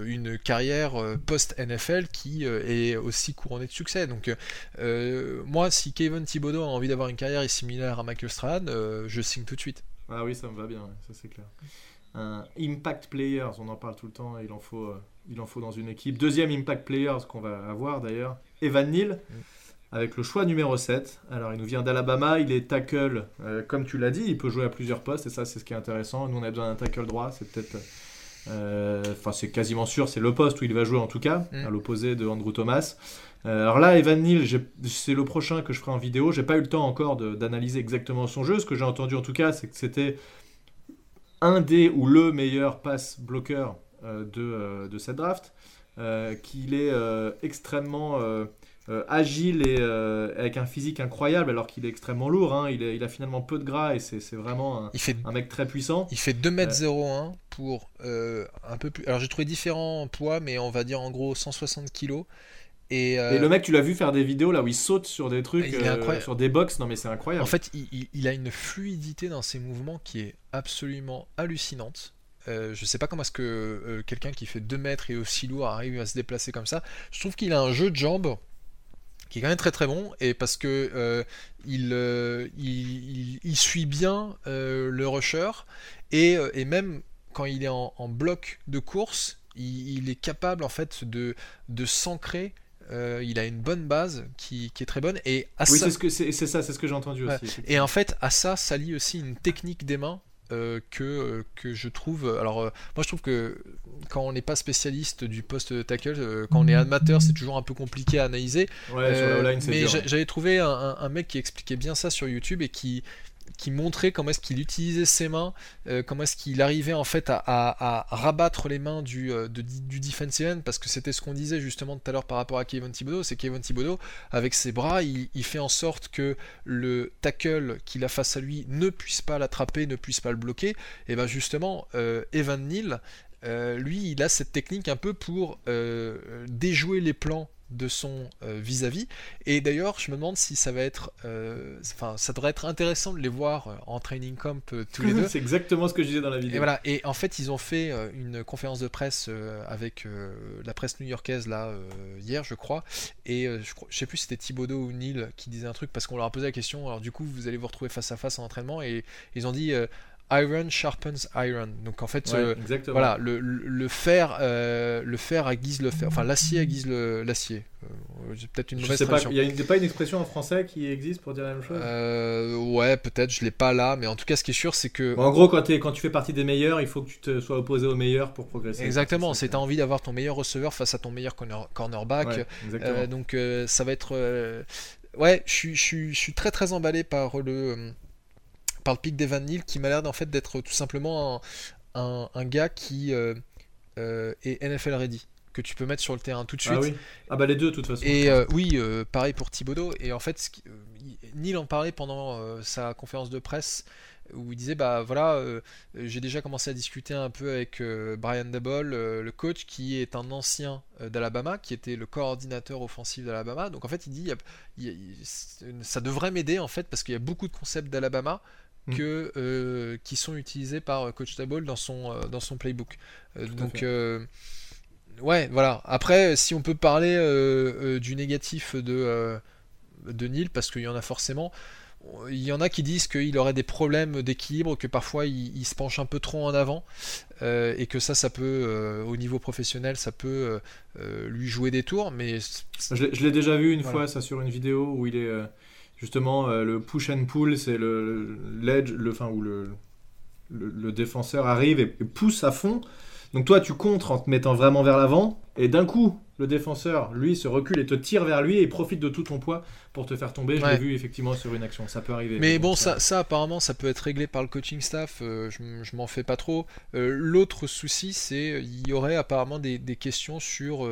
une carrière post-NFL qui est aussi couronnée de succès. Donc moi, si Kevin Thibodeau a envie d'avoir une carrière similaire à Michael Strahan, je signe tout de suite. Ah oui, ça me va bien, ça c'est clair un impact players, on en parle tout le temps, il en faut, euh, il en faut dans une équipe. Deuxième impact players qu'on va avoir d'ailleurs, Evan Neal, mm. avec le choix numéro 7. Alors il nous vient d'Alabama, il est tackle, euh, comme tu l'as dit, il peut jouer à plusieurs postes, et ça c'est ce qui est intéressant. Nous on a besoin d'un tackle droit, c'est peut-être... Euh, enfin, c'est quasiment sûr, c'est le poste où il va jouer en tout cas, mm. à l'opposé de Andrew Thomas. alors là, Evan Neal, c'est le prochain que je ferai en vidéo. J'ai pas eu le temps encore d'analyser exactement son jeu. Ce que j'ai entendu en tout cas, c'est que c'était un des ou le meilleur pass bloqueur euh, de, euh, de, cette draft, euh, qu'il est extrêmement agile et avec un physique incroyable alors qu'il est extrêmement lourd. Hein. Il, il, a finalement peu de gras et c'est vraiment un, il fait, un, mec très puissant. Il fait 2m01 pour un peu plus. Alors j'ai trouvé différents poids, mais on va dire en gros 160 kg. Euh, et, le mec, tu l'as vu faire des vidéos là où il saute sur des trucs, euh, sur des box. Non, mais c'est incroyable. En fait, il, a une fluidité dans ses mouvements qui est absolument hallucinante. Euh, je sais pas comment est-ce que quelqu'un qui fait 2 mètres et aussi lourd arrive à se déplacer comme ça. Je trouve qu'il a un jeu de jambes qui est quand même très très bon et parce que il, il, suit bien le rusher et, et, même quand il est en, bloc de course, il, est capable en fait de, de s'ancrer euh, il a une bonne base qui, est très bonne. Et oui, c'est, ce que, c'est, ça, c'est ce que j'ai entendu aussi. Et en fait, à ça s'allie aussi une technique des mains euh, que, euh, que je trouve. Alors, moi, je trouve que quand on n'est pas spécialiste du poste tackle, quand on est amateur, c'est toujours un peu compliqué à analyser. mais j'avais trouvé un, mec qui expliquait bien ça sur YouTube et qui, qui montrait comment est-ce qu'il utilisait ses mains, euh, comment est-ce qu'il arrivait en fait à, rabattre les mains du, euh, defensive end, parce que c'était ce qu'on disait justement tout à l'heure par rapport à Kevin Thibodeau, c'est Kevin Thibodeau, avec ses bras, il, fait en sorte que le tackle qu'il a face à lui ne puisse pas l'attraper, ne puisse pas le bloquer, et bien justement, euh, Evan Neal, lui, il a cette technique un peu pour déjouer les plans de son euh, vis-à-vis. Et d'ailleurs, je me demande si ça va être, euh, enfin, ça devrait être intéressant de les voir euh, en training camp tous les deux. C'est exactement ce que je disais dans la vidéo. Et voilà. Et en fait, ils ont fait une conférence de presse avec la presse new-yorkaise là hier, je crois. Et je, crois, je sais plus si c'était Thibodeau ou Neil qui disait un truc parce qu'on leur a posé la question. Alors du coup, vous allez vous retrouver face à face en entraînement et ils ont dit Iron sharpens iron. Donc en fait, euh, voilà, le, le, fer, euh, le fer aiguise le fer, enfin l'acier aiguise l'acier. Euh, peut-être une mauvaise traduction. Il n'y a pas une expression en français qui existe pour dire la même chose? Ouais, peut-être, je l'ai pas là, mais en tout cas, ce qui est sûr, c'est que. en gros, quand, es, quand tu fais partie des meilleurs, il faut que tu te sois opposé aux meilleurs pour progresser. Exactement, c'est as envie d'avoir ton meilleur receveur face à ton meilleur cornerback. donc ça va être. Ouais, je suis, je suis très très emballé par le par le pic d'Evan Neal qui m'a l'air en fait d'être tout simplement un, un, gars qui euh, euh, est NFL ready que tu peux mettre sur le terrain tout de ah suite. Ah oui, ah bah les deux de toute façon. Et euh, oui, pareil pour Thibodeau. Et en fait, Neil en parlait pendant sa conférence de presse où il disait bah voilà euh, j'ai déjà commencé à discuter un peu avec euh, Brian Dabol euh, le coach qui est un ancien d'Alabama qui était le coordinateur offensif d'Alabama donc en fait il dit ça devrait m'aider en fait parce qu'il y a beaucoup de concepts d'Alabama mm. que, qui sont utilisés par coach Dabol dans son dans son playbook donc ouais voilà après si on peut parler du négatif de de Neil parce qu'il y en a forcément il y en a qui disent qu'il aurait des problèmes d'équilibre, que parfois il, se penche un peu trop en avant, euh, et que ça, ça peut, euh, au niveau professionnel, ça peut euh, lui jouer des tours. Mais je l'ai déjà vu une fois, ça sur une vidéo où il est justement le push and pull, c'est le l'edge, le, où le, le, défenseur arrive et pousse à fond. Donc toi, tu contres en te mettant vraiment vers l'avant, et d'un coup, le défenseur, lui, se recule et te tire vers lui et profite de tout ton poids pour te faire tomber. Je l'ai vu effectivement sur une action, ça peut arriver. Mais bon, ça, ça, apparemment, ça peut être réglé par le coaching staff, euh, je, m'en fais pas trop. Euh, l'autre souci, c'est il y aurait apparemment des, questions sur...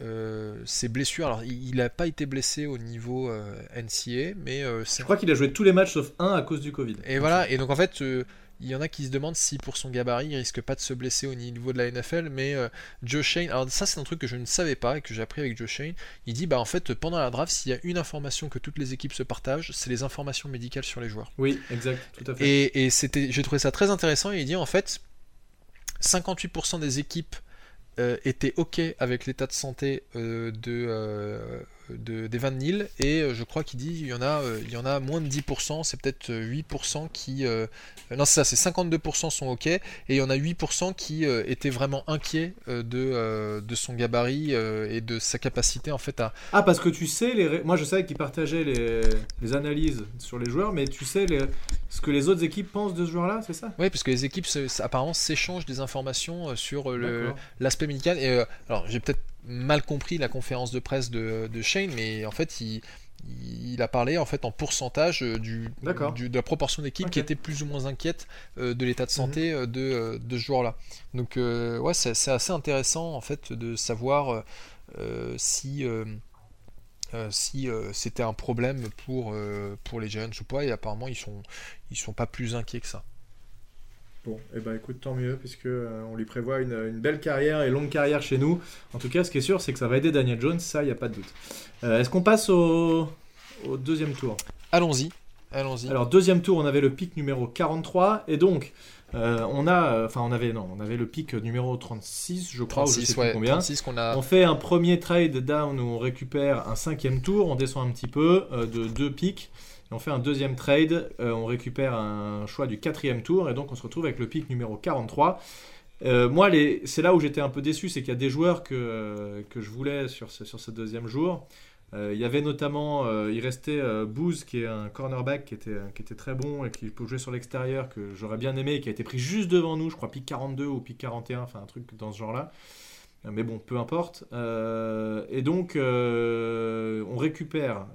Euh, ses blessures. Alors, il n'a pas été blessé au niveau NCA, mais je crois qu'il a joué tous les matchs sauf un à cause du Covid. Et voilà. Et donc en fait, il y en a qui se demandent si pour son gabarit, il risque pas de se blesser au niveau de la NFL. Mais euh, Joe Shane, alors ça c'est un truc que je ne savais pas et que j'ai appris avec Joe Shane. Il dit bah en fait pendant la draft, s'il y a une information que toutes les équipes se partagent, c'est les informations médicales sur les joueurs. Oui, exact, tout à fait. Et, et c'était, j'ai trouvé ça très intéressant. Il dit en fait 58% des équipes euh, étaient ok avec l'état de santé euh, de de, d'Evan Neal et euh, je crois qu'il dit il y en a euh, il y en a moins de 10%, c'est peut-être euh, 8% qui euh, non c'est ça, c'est 52% sont OK. Et il y en a 8% qui étaient vraiment inquiets de de son gabarit et de sa capacité en fait à Ah, parce que tu sais, les... ré- moi je savais qu'ils partageaient les... les analyses sur les joueurs, mais tu sais les... ce que les autres équipes pensent de ce joueur-là, c'est ça? Oui, parce que les équipes apparemment s'échangent des informations sur l'aspect médical. Et alors, j'ai peut-être mal compris la conférence de presse de, de Shane, mais en fait, il, il a parlé en fait en pourcentage euh, du, D'accord. du- de la proportion d'équipes qui étaient plus ou moins inquiètes euh, de l'état de santé euh, de, euh, de ce joueur-là. Donc, euh, ouais, c'est, assez intéressant en fait de savoir euh, euh, si. euh, euh, si euh, c'était un problème pour, euh, pour les Giants ou pas, et apparemment ils sont, ils sont pas plus inquiets que ça. Bon, et ben écoute, tant mieux, puisque euh, on lui prévoit une, une belle carrière et longue carrière chez nous. En tout cas, ce qui est sûr, c'est que ça va aider Daniel Jones, ça, il n'y a pas de doute. Euh, Est-ce qu'on passe au... au deuxième tour? Allons-y, allons-y. Alors, deuxième tour, on avait le pic numéro 43, et donc, euh, on a... Enfin, on avait... Non, on avait le pic numéro 36, je crois, ou je 36, sais plus ouais, combien. 36 qu'on a. On fait un premier trade down où on récupère un cinquième tour, on descend un petit peu de deux pics. On fait un deuxième trade, euh, on récupère un choix du quatrième tour et donc on se retrouve avec le pic numéro 43. Euh, moi, c'est là où j'étais un peu déçu, c'est qu'il y a des joueurs que, je voulais sur ce, deuxième jour. Euh, il y avait notamment, il restait Booz, qui est un cornerback qui était, très bon et qui peut jouer sur l'extérieur, que j'aurais bien aimé, et qui a été pris juste devant nous, je crois pic 42 ou pic 41, enfin un truc dans ce genre-là. Mais bon, peu importe. Et donc, on récupère,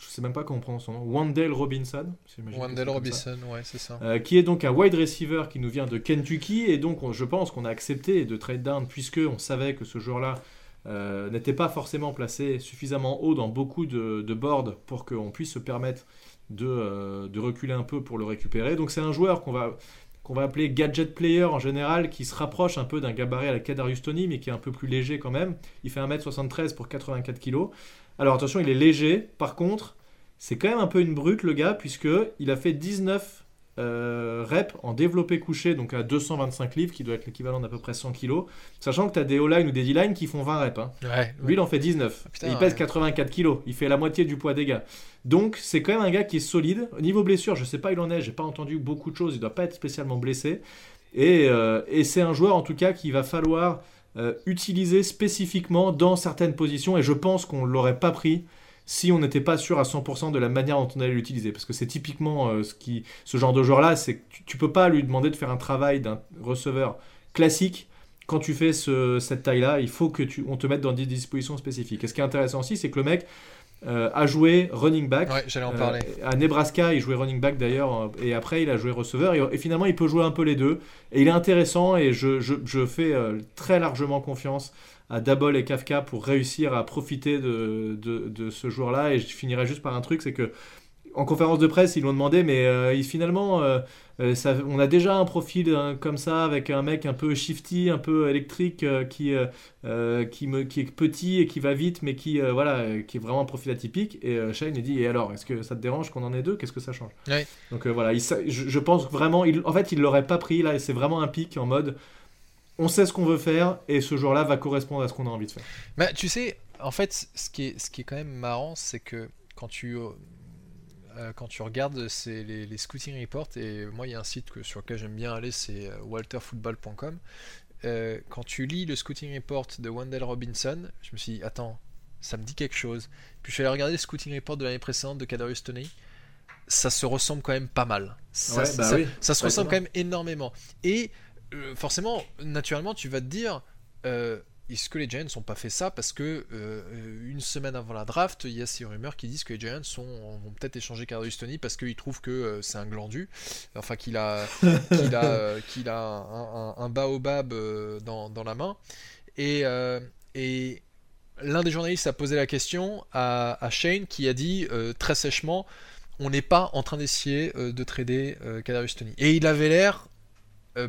je sais même pas comment on prononce son nom, Wandale Robinson. Wendell. Robinson, ouais, c'est ça. Euh, qui est donc un wide receiver qui nous vient de Kentucky. Et donc, on- je pense qu'on a accepté de trade down puisque on savait que ce joueur-là euh, n'était pas forcément placé suffisamment haut dans beaucoup de, de boards pour qu'on puisse se permettre de, euh, de reculer un peu pour le récupérer. Donc, c'est un joueur qu'on va qu'on va appeler gadget player en général, qui se rapproche un peu d'un gabarit à la Kadarius Tony, mais qui est un peu plus léger quand même. Il fait 1m73 pour 84 kg. Alors attention, il est léger. Par contre, c'est quand même un peu une brute le gars, puisque il a fait 19 euh, reps en développé couché, donc à 225 livres, qui doit être l'équivalent d'à peu près 100 kg. Sachant que tu as des O-line ou des D-line qui font 20 reps. hein. Ouais, Lui, il en fait 19. Ah, putain, et il pèse ouais. 84 kg. Il fait la moitié du poids des gars. Donc, c'est quand même un gars qui est solide. Au niveau blessure, je sais pas, il en est. J'ai pas entendu beaucoup de choses. Il doit pas être spécialement blessé. Et, euh, et c'est un joueur, en tout cas, qu'il va falloir euh, utiliser spécifiquement dans certaines positions. Et je pense qu'on l'aurait pas pris si on n'était pas sûr à 100% de la manière dont on allait l'utiliser. Parce que c'est typiquement euh, ce, qui, ce genre de joueur-là, c'est que tu, tu peux pas lui demander de faire un travail d'un receveur classique quand tu fais ce- cette taille-là, il faut que tu, on te mette dans des dispositions spécifiques. Et ce qui est intéressant aussi, c'est que le mec euh, a joué running back. Ouais, j'allais en Euh, parler. à Nebraska, il jouait running back d'ailleurs, et après il a joué receveur. Et, et finalement, il peut jouer un peu les deux. Et il est intéressant, et je, je- je fais euh, très largement confiance à Dabol et Kafka pour réussir à profiter de, de, de ce joueur-là. Et je finirai juste par un truc, c'est que en conférence de presse, ils l'ont demandé, mais euh, il- finalement, euh, euh, ça- on a déjà un profil comme ça, avec un mec un peu shifty, un peu électrique, euh, qui, qui, me, qui est petit et qui va vite, mais qui, voilà, qui est vraiment un profil atypique. Et Shane il dit, et alors, est-ce que ça te dérange qu'on en ait deux? Qu'est-ce que ça change? Ouais. Donc voilà, il je, je pense vraiment, il, en fait, il l'aurait pas pris, là, et c'est vraiment un pic en mode, on sait ce qu'on veut faire, et ce jour-là va correspondre à ce qu'on a envie de faire. Bah, tu sais, en fait, ce qui est, ce qui est quand même marrant, c'est que quand tu, euh, quand tu regardes c'est les, les scouting reports, et moi, il y a un site que, sur lequel j'aime bien aller, c'est euh, walterfootball.com. Euh, quand tu lis le scouting report de Wendell Robinson, je me suis dit, attends, ça me dit quelque chose. Puis je suis allé regarder le scouting report de l'année précédente de Kadarius Toney. Ça se ressemble quand même pas mal. Ça, Ouais, bah ça- oui. ça se ressemble quand même énormément. Et euh, forcément, naturellement, tu vas te dire, euh, est-ce que les Giants n'ont pas fait ça parce que euh, une semaine avant la draft, il y a ces rumeurs qui disent que les Giants sont, vont peut-être échanger Kadarius Toney parce qu'ils trouvent que euh, c'est un glandu, enfin qu'il a, qu'il a, euh, qu'il a un, un- un baobab dans, dans la main. Et, et l'un des journalistes a posé la question à, à Shane qui a dit très sèchement on n'est pas en train d'essayer de trader Kadarius Tony. Et il avait l'air,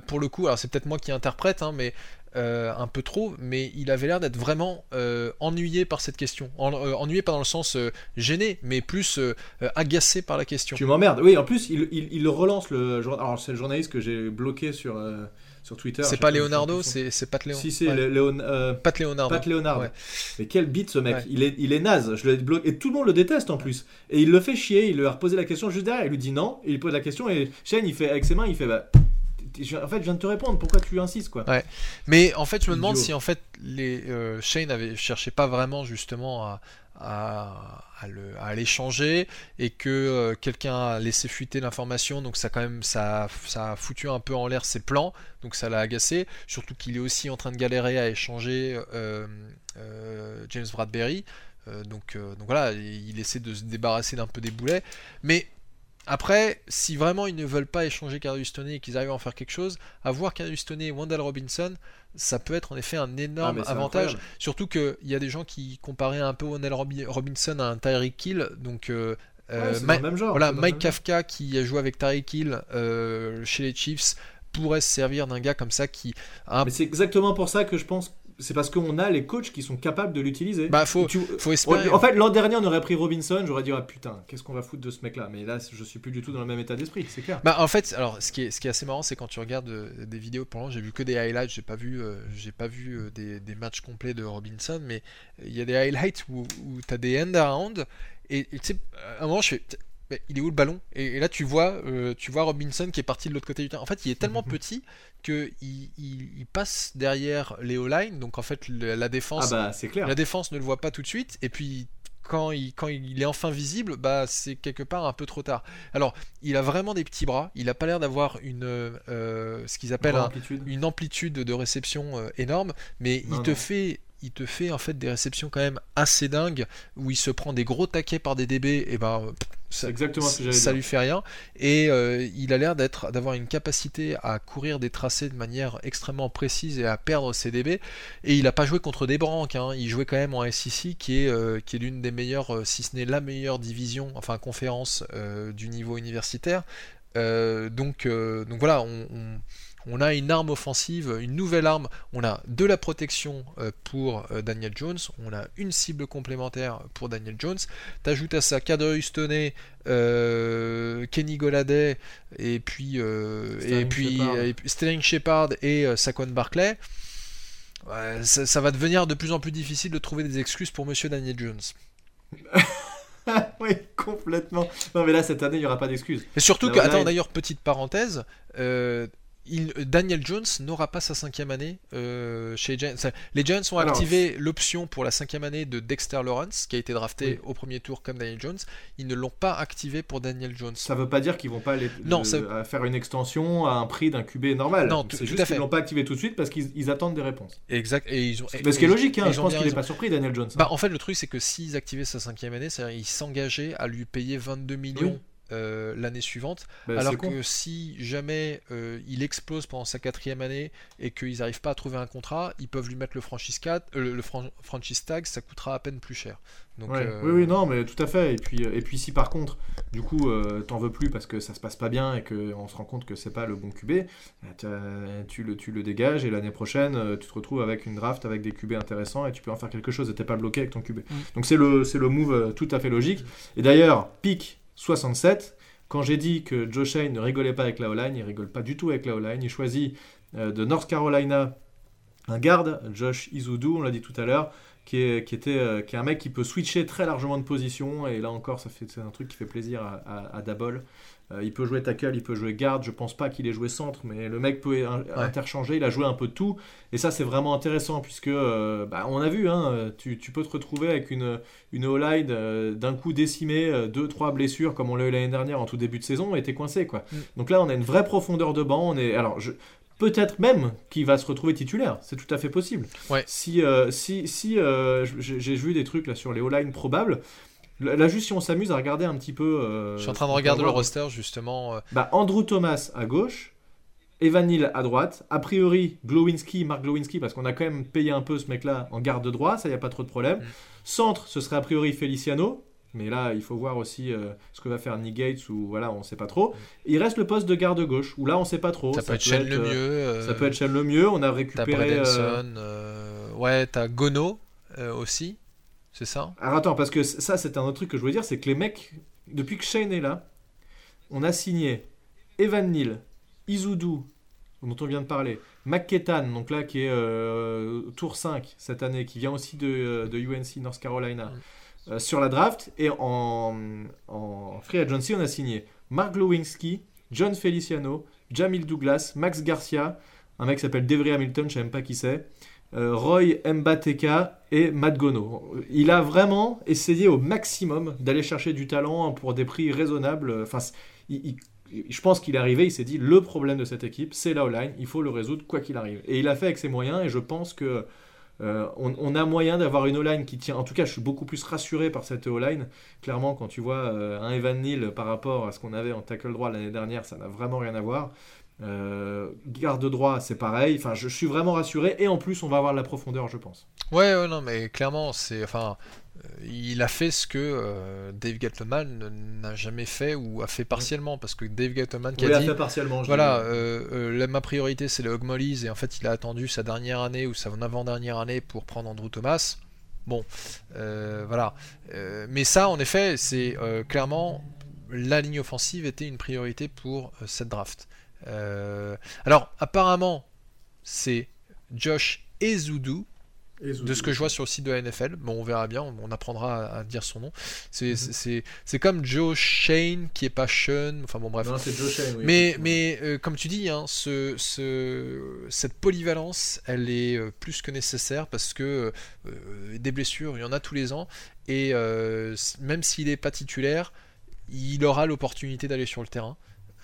pour le coup, alors c'est peut-être moi qui interprète, hein, mais euh, un peu trop, mais il avait l'air d'être vraiment euh, ennuyé par cette question. En- euh, ennuyé pas dans le sens gêné, mais plus agacé par la question. Tu m'emmerdes. Oui, en plus, il, il, il relance le. jour- Alors, c'est le journaliste que j'ai bloqué sur, sur Twitter. C'est pas Leonardo, c'est Pat Léon. Si, c'est Ouais. Léon- euh, Pat Leonardo. Pat Leonard. Ouais. Mais quel beat ce mec. Ouais. Il, est, il est naze. Je l'ai bloqué. Et tout le monde le déteste en plus. Et il le fait chier. Il lui a reposé la question juste derrière. Il lui dit non. Et il pose la question. Et Shane, il fait avec ses mains, il fait bah. En fait, je viens de te répondre. Pourquoi tu insistes quoi Ouais. Mais en fait, je me demande si en fait les euh, Shane avait cherchait pas vraiment justement à, à, à le, à l'échanger et que euh, quelqu'un a laissé fuiter l'information, donc ça quand même ça, ça a foutu un peu en l'air ses plans, donc ça l'a agacé. Surtout qu'il est aussi en train de galérer à échanger euh, James Bradbury. Donc, donc voilà, il essaie de se débarrasser d'un peu des boulets. Mais après, si vraiment ils ne veulent pas échanger Carius Toney et qu'ils arrivent à en faire quelque chose, avoir Carius Toney et Wendell Robinson, ça peut être en effet un Ah, énorme c'est avantage. incroyable. Surtout qu'il y a des gens qui comparaient un peu Wendell Robi- Robinson à un Tyreek Hill. Donc, euh, Ouais, c'est Ma- dans le même genre. voilà, Mike même genre. Kafka qui a joué avec Tyreek Hill euh, chez les Chiefs pourrait se servir d'un gars comme ça qui a un Mais c'est exactement pour ça que je pense. C'est parce qu'on a les coachs qui sont capables de l'utiliser. Bah, faut- Tu- faut espérer. En fait, l'an dernier, on aurait pris Robinson. J'aurais dit, ah putain, qu'est-ce qu'on va foutre de ce mec-là? Mais là, je suis plus du tout dans le même état d'esprit, c'est clair. Bah en fait, alors ce qui est, ce qui est assez marrant, c'est quand tu regardes euh, des vidéos. Pour l'instant, j'ai vu que des highlights, j'ai pas vu, euh, j'ai pas vu euh, des, des matchs complets de Robinson, mais il y a des highlights où, où t'as des end around et tu sais, à un moment, je fais, il est où le ballon? Et, et là, tu vois, euh, tu vois Robinson qui est parti de l'autre côté du terrain. En fait, il est tellement petit que il, passe derrière les O-line, donc en fait, le- la défense, Ah bah, c'est clair. la défense ne le voit pas tout de suite, et puis quand il, quand il est enfin visible, bah c'est quelque part un peu trop tard. Alors, il a vraiment des petits bras, il a pas l'air d'avoir une euh, ce qu'ils appellent un- amplitude. une amplitude de réception euh, énorme, mais Non, il te non. fait il te fait en fait des réceptions quand même assez dingues où il se prend des gros taquets par des DB et ben ça, C'est exactement ce que j'allais ça dire. lui fait rien et euh, il a l'air d'être d'avoir une capacité à courir des tracés de manière extrêmement précise et à perdre ses DB et il a pas joué contre des branques hein. il jouait quand même en SEC qui est euh, qui est l'une des meilleures euh, si ce n'est la meilleure division enfin conférence euh, du niveau universitaire donc donc voilà on- on on a une arme offensive, une nouvelle arme, on a de la protection euh, pour euh, Daniel Jones, on a une cible complémentaire pour Daniel Jones, t'ajoutes à ça Kadarius Toney, euh, Kenny Goladay, et puis, euh, et puis, Shepard. et Sterling Shepard et euh, Saquon Barclay, ça, ça va devenir de plus en plus difficile de trouver des excuses pour Monsieur Daniel Jones. oui, complètement. Non, mais là, cette année, il n'y aura pas d'excuses. Et surtout que, attends d'ailleurs, petite parenthèse, euh, il- Daniel Jones n'aura pas sa cinquième année euh, chez les Giants. Les Giants ont Alors, activé l'option pour la cinquième année de Dexter Lawrence, qui a été drafté Oui. au premier tour comme Daniel Jones. Ils ne l'ont pas activé pour Daniel Jones. Ça veut pas dire qu'ils vont pas les, Non, le- ça- à faire une extension à un prix d'un QB normal. Non, c'est juste qu'ils fait. l'ont pas activé tout de suite parce qu'ils ils attendent des réponses. Exact. Et ils ont. Mais ce qui est logique, hein, je pense qu'il est raison. pas surpris, Daniel Jones. hein. Bah, en fait, le truc, c'est que s'ils activaient sa cinquième année, c'est-à-dire ils s'engageaient à lui payer 22 millions Oui. Euh, l'année suivante. Bah, Alors con. que si jamais euh, il explose pendant sa quatrième année et qu'ils n'arrivent pas à trouver un contrat, ils peuvent lui mettre le franchise, 4, euh, le fran- franchise tag, ça coûtera à peine plus cher. Donc, Ouais. Oui, oui, non, mais tout à fait. Et puis, et puis si par contre, du coup, t'en veux plus parce que ça se passe pas bien et qu'on se rend compte que c'est pas le bon QB, bah, tu le, tu le dégages et l'année prochaine, tu te retrouves avec une draft avec des QB intéressants et tu peux en faire quelque chose et t'es pas bloqué avec ton QB. Mm. Donc c'est le, le move tout à fait logique. Et d'ailleurs, pick 67, quand j'ai dit que Joe Shane ne rigolait pas avec la O-line, il rigole pas du tout avec la O-line. Il choisit euh, de North Carolina un garde, Josh Izudu, on l'a dit tout à l'heure, qui est, qui, était, euh, qui est un mec qui peut switcher très largement de position. Et là encore, ça fait, c'est un truc qui fait plaisir à, à, à Dabol. Euh, il peut jouer tackle, il peut jouer garde. Je pense pas qu'il ait joué centre, mais le mec peut in- interchanger. Il a joué un peu de tout. Et ça, c'est vraiment intéressant puisque euh, bah, on a vu, hein, tu, tu peux te retrouver avec une, une O-line euh, d'un coup décimée, deux, trois blessures comme on l'a eu l'année dernière en tout début de saison, et t'es coincé quoi. Mm. Donc là, on a une vraie profondeur de banc. On est, alors, je, peut-être même qu'il va se retrouver titulaire. C'est tout à fait possible. Ouais. Si, euh, si, si euh, j'ai vu des trucs là sur les O-line probables. Là, juste si on s'amuse à regarder un petit peu. euh, je suis en train de regarder le roster justement. euh, bah, Andrew Thomas à gauche, Evan Neal à droite. A priori, Glowinski, Mark Glowinski, parce qu'on a quand même payé un peu ce mec-là en garde de droit, ça y a pas trop de problème. Mm. Centre, ce serait a priori Feliciano. Mais là, il faut voir aussi euh, ce que va faire Nick Gates ou voilà, on sait pas trop. Il reste le poste de garde gauche où là, on sait pas trop. Ça, peut être Shane le euh, mieux. Ça peut être Shane le mieux. On a T'as récupéré. Bredenson, euh, ouais, t'as Gono euh, aussi, c'est ça? Alors attends, parce que ça, c'est un autre truc que je voulais dire, c'est que les mecs, depuis que Shane est là, on a signé Evan Neal, Izudu, dont on vient de parler, McKetan, donc là qui est euh, tour 5 cette année, qui vient aussi de, euh, de UNC North Carolina, euh, sur la draft, et en, free agency, on a signé Mark Glowinski, John Feliciano, Jamil Douglas, Max Garcia, un mec qui s'appelle Devry Hamilton, je sais même pas qui c'est, euh, Roy Mbateka et Matt Gono. Il a vraiment essayé au maximum d'aller chercher du talent pour des prix raisonnables. Enfin, je pense qu'il est arrivé, il s'est dit le problème de cette équipe, c'est la O-line, il faut le résoudre quoi qu'il arrive. Et il a fait avec ses moyens, et je pense que euh, on, a moyen d'avoir une O-line qui tient. En tout cas, je suis beaucoup plus rassuré par cette O-line. Clairement, quand tu vois euh, un Evan Neal par rapport à ce qu'on avait en tackle droit l'année dernière, ça n'a vraiment rien à voir. Euh, garde droit, c'est pareil. Enfin, je, suis vraiment rassuré. Et en plus, on va avoir de la profondeur, je pense. Ouais, ouais, non, mais clairement, c'est, enfin, euh, il a fait ce que euh, Dave Gettleman n'a jamais fait ou a fait partiellement, parce que Dave Gettleman qui Oui, a a dit, fait partiellement. voilà, euh, euh, la- ma priorité c'est les Hog Mollies, et en fait il a attendu sa dernière année ou sa avant-dernière année pour prendre Andrew Thomas. Bon, voilà. Mais ça, en effet, c'est clairement la ligne offensive était une priorité pour cette draft. Euh, alors, apparemment, c'est Josh Ezeudu Et de ce que je vois sur le site de la NFL, bon, on verra bien, on, on apprendra à, à dire son nom. C'est c'est- c'est- c'est comme Joe Shane qui est pas Sean, enfin bon bref. Non, c'est Joe Shane, oui, mais mais euh, comme tu dis, hein, ce, ce- cette polyvalence, elle est euh, plus que nécessaire parce que des blessures, il y en a tous les ans, et même s'il n'est pas titulaire, il aura l'opportunité d'aller sur le terrain.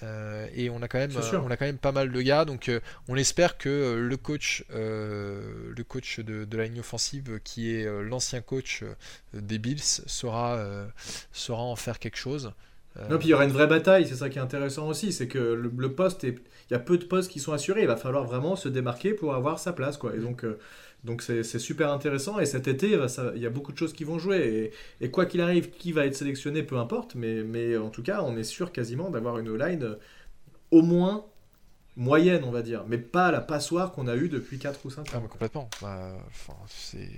Euh, et on a quand même sûr. on a quand même pas mal de gars donc euh, on espère que euh, le coach euh, le coach de, de la ligne offensive euh, qui est euh, l'ancien coach euh, des Bills saura euh, saura en faire quelque chose Euh, Non, puis il y aura une vraie bataille, c'est ça qui est intéressant aussi, c'est que le, le poste, il y a peu de postes qui sont assurés, il va falloir vraiment se démarquer pour avoir sa place, quoi. Et donc, euh, donc c'est, super intéressant, et cet été, ça- il y a beaucoup de choses qui vont jouer, et, quoi qu'il arrive, qui va être sélectionné, peu importe, mais, mais en tout cas, on est sûr quasiment d'avoir une line euh, au moins moyenne, on va dire, mais pas la passoire qu'on a eue depuis 4 ou 5 ah, ans. mais complètement Bah, c'est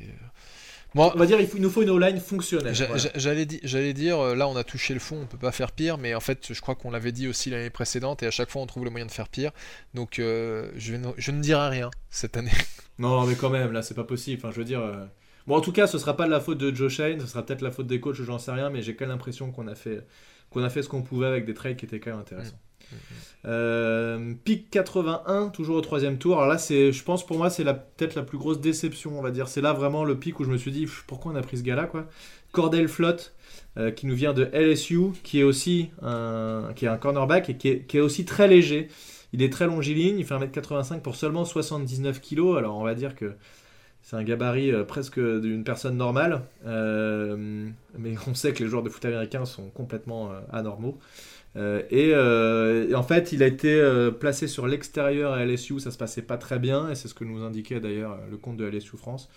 moi On va dire, il, faut- il nous faut une O-line fonctionnelle. Voilà. J'allais di- j'allais dire, euh, là on a touché le fond, on peut pas faire pire, mais en fait je crois qu'on l'avait dit aussi l'année précédente et à chaque fois on trouve le moyen de faire pire. Donc euh, je, vais ne, je ne dirai rien cette année. Non, mais quand même, là, c'est pas possible. Enfin, je veux dire. euh, Bon, en tout cas, ce sera pas de la faute de Joe Shane, ce sera peut-être la faute des coachs, j'en sais rien, mais j'ai quand même l'impression qu'on a fait qu'on a fait ce qu'on pouvait avec des trades qui étaient quand même intéressants. Euh, pick 81, toujours au troisième tour. Alors là, c'est, je pense pour moi, c'est peut-être la plus grosse déception, on va dire. C'est là vraiment le pick où je me suis dit, pourquoi on a pris ce gars-là, quoi? Cordell Flott, euh, qui nous vient de LSU, qui est aussi un, cornerback et qui est, aussi très léger. Il est très longiligne, il fait 1m85 pour seulement 79 kg. Alors on va dire que c'est un gabarit euh, presque d'une personne normale. Euh, mais on sait que les joueurs de foot américains sont complètement anormaux. Euh, et, euh, et en fait, il a été euh, placé sur l'extérieur à LSU, ça se passait pas très bien, et c'est ce que nous indiquait d'ailleurs le compte de LSU France.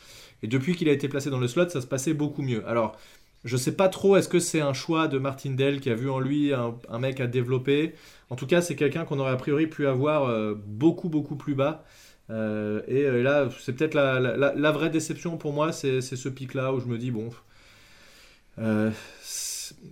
Et depuis qu'il a été placé dans le slot, ça se passait beaucoup mieux. Alors, je sais pas trop, est-ce que c'est un choix de Martindale qui a vu en lui un, mec à développer? En tout cas, c'est quelqu'un qu'on aurait a priori pu avoir beaucoup, beaucoup plus bas. Et là, c'est peut-être la, vraie déception pour moi, c'est ce pic-là où je me dis, bon, euh,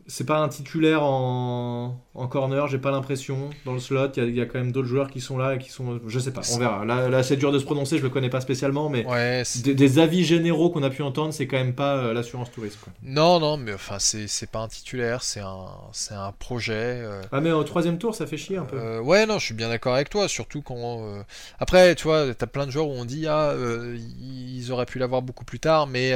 c'est- pas un titulaire en, en corner, j'ai pas l'impression. Dans le slot, il y a- il y, a quand même d'autres joueurs qui sont là et qui sont. Je sais pas, on verra. Là, là c'est dur de se prononcer, je le connais pas spécialement, mais Ouais, des, des avis généraux qu'on a pu entendre, c'est quand même pas euh, l'assurance touriste. Quoi. non, non, mais enfin c'est pas un titulaire, c'est un, un projet. euh, Ah, mais au troisième tour, ça fait chier un peu. Euh, ouais, non, je suis bien d'accord avec toi, surtout quand. Après, tu vois, t'as plein de joueurs où on dit, ah, ils auraient pu l'avoir beaucoup plus tard, mais.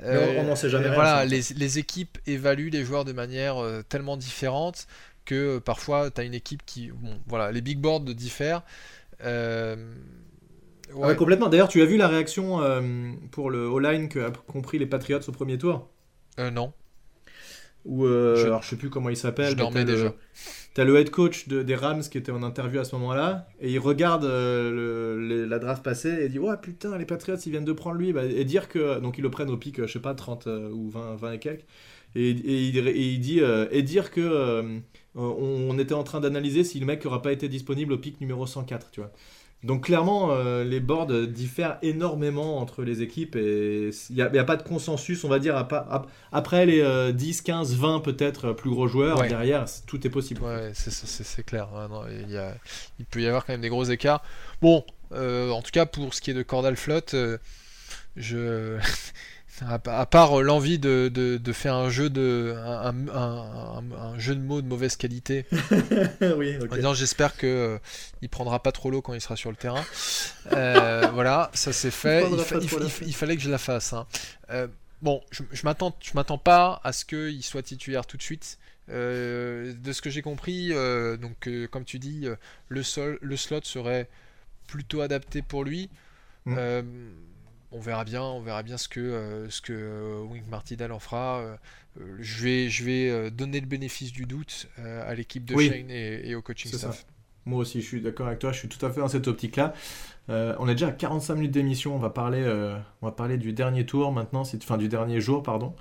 Mais on- n'en sait jamais rien, Voilà, les, les équipes évaluent les joueurs de manière euh, tellement différente que euh, parfois t'as une équipe qui. Bon, voilà, les big boards diffèrent. Euh, Ah ouais. ouais, complètement. D'ailleurs, tu as vu la réaction euh, pour le O-line que a compris les Patriots au premier tour? Euh, non, Ou Je- alors je sais plus comment il s'appelle. je mais dormais t'as le- déjà. T'as le head coach de- des Rams qui était en interview à ce moment-là et il regarde euh, le- la draft passée et dit ouais putain les Patriots ils viennent de prendre lui Bah, et dire que donc ils le prennent au pic je sais pas 30 euh, ou 20, 20 et quelques Et, et il, et il dit euh, et dire que euh, on, était en train d'analyser si le mec n'aura pas été disponible au pic numéro 104, tu vois. Donc clairement, euh, les boards diffèrent énormément entre les équipes et il n'y a, pas de consensus, on va dire, à pas- ap- après les euh, 10, 15, 20 peut-être plus gros joueurs, Ouais. derrière, tout est possible. Ouais, c'est- clair. Ouais, non, il, y a- il peut y avoir quand même des gros écarts. Bon, euh, en tout cas, pour ce qui est de Cordal Flotte, je. À, part euh, l'envie de, de- de faire un jeu de un, un- un- un jeu de mots de mauvaise qualité, oui, en disant j'espère que euh, il prendra pas trop l'eau quand il sera sur le terrain. Euh, voilà, ça c'est fait. Il, fa- pas il trop fa- l'eau. il fa- il fallait que je la fasse. hein. Euh, bon, je, je m'attends, je m'attends pas à ce qu'il soit titulaire tout de suite. Euh, de ce que j'ai compris, euh, donc euh, comme tu dis, euh, le, sol, le slot serait plutôt adapté pour lui. Mm. On verra bien, on verra bien ce que euh, ce que euh, Wink Martindale en fera. Euh, je vais je vais donner le bénéfice du doute à l'équipe de Oui. Shane et, et au coaching C'est ça. staff. Moi aussi, je suis d'accord avec toi, je suis tout à fait dans cette optique-là. Euh, on est déjà à 45 minutes d'émission, on va parler, euh, on va parler du dernier tour maintenant, enfin du dernier jour, pardon,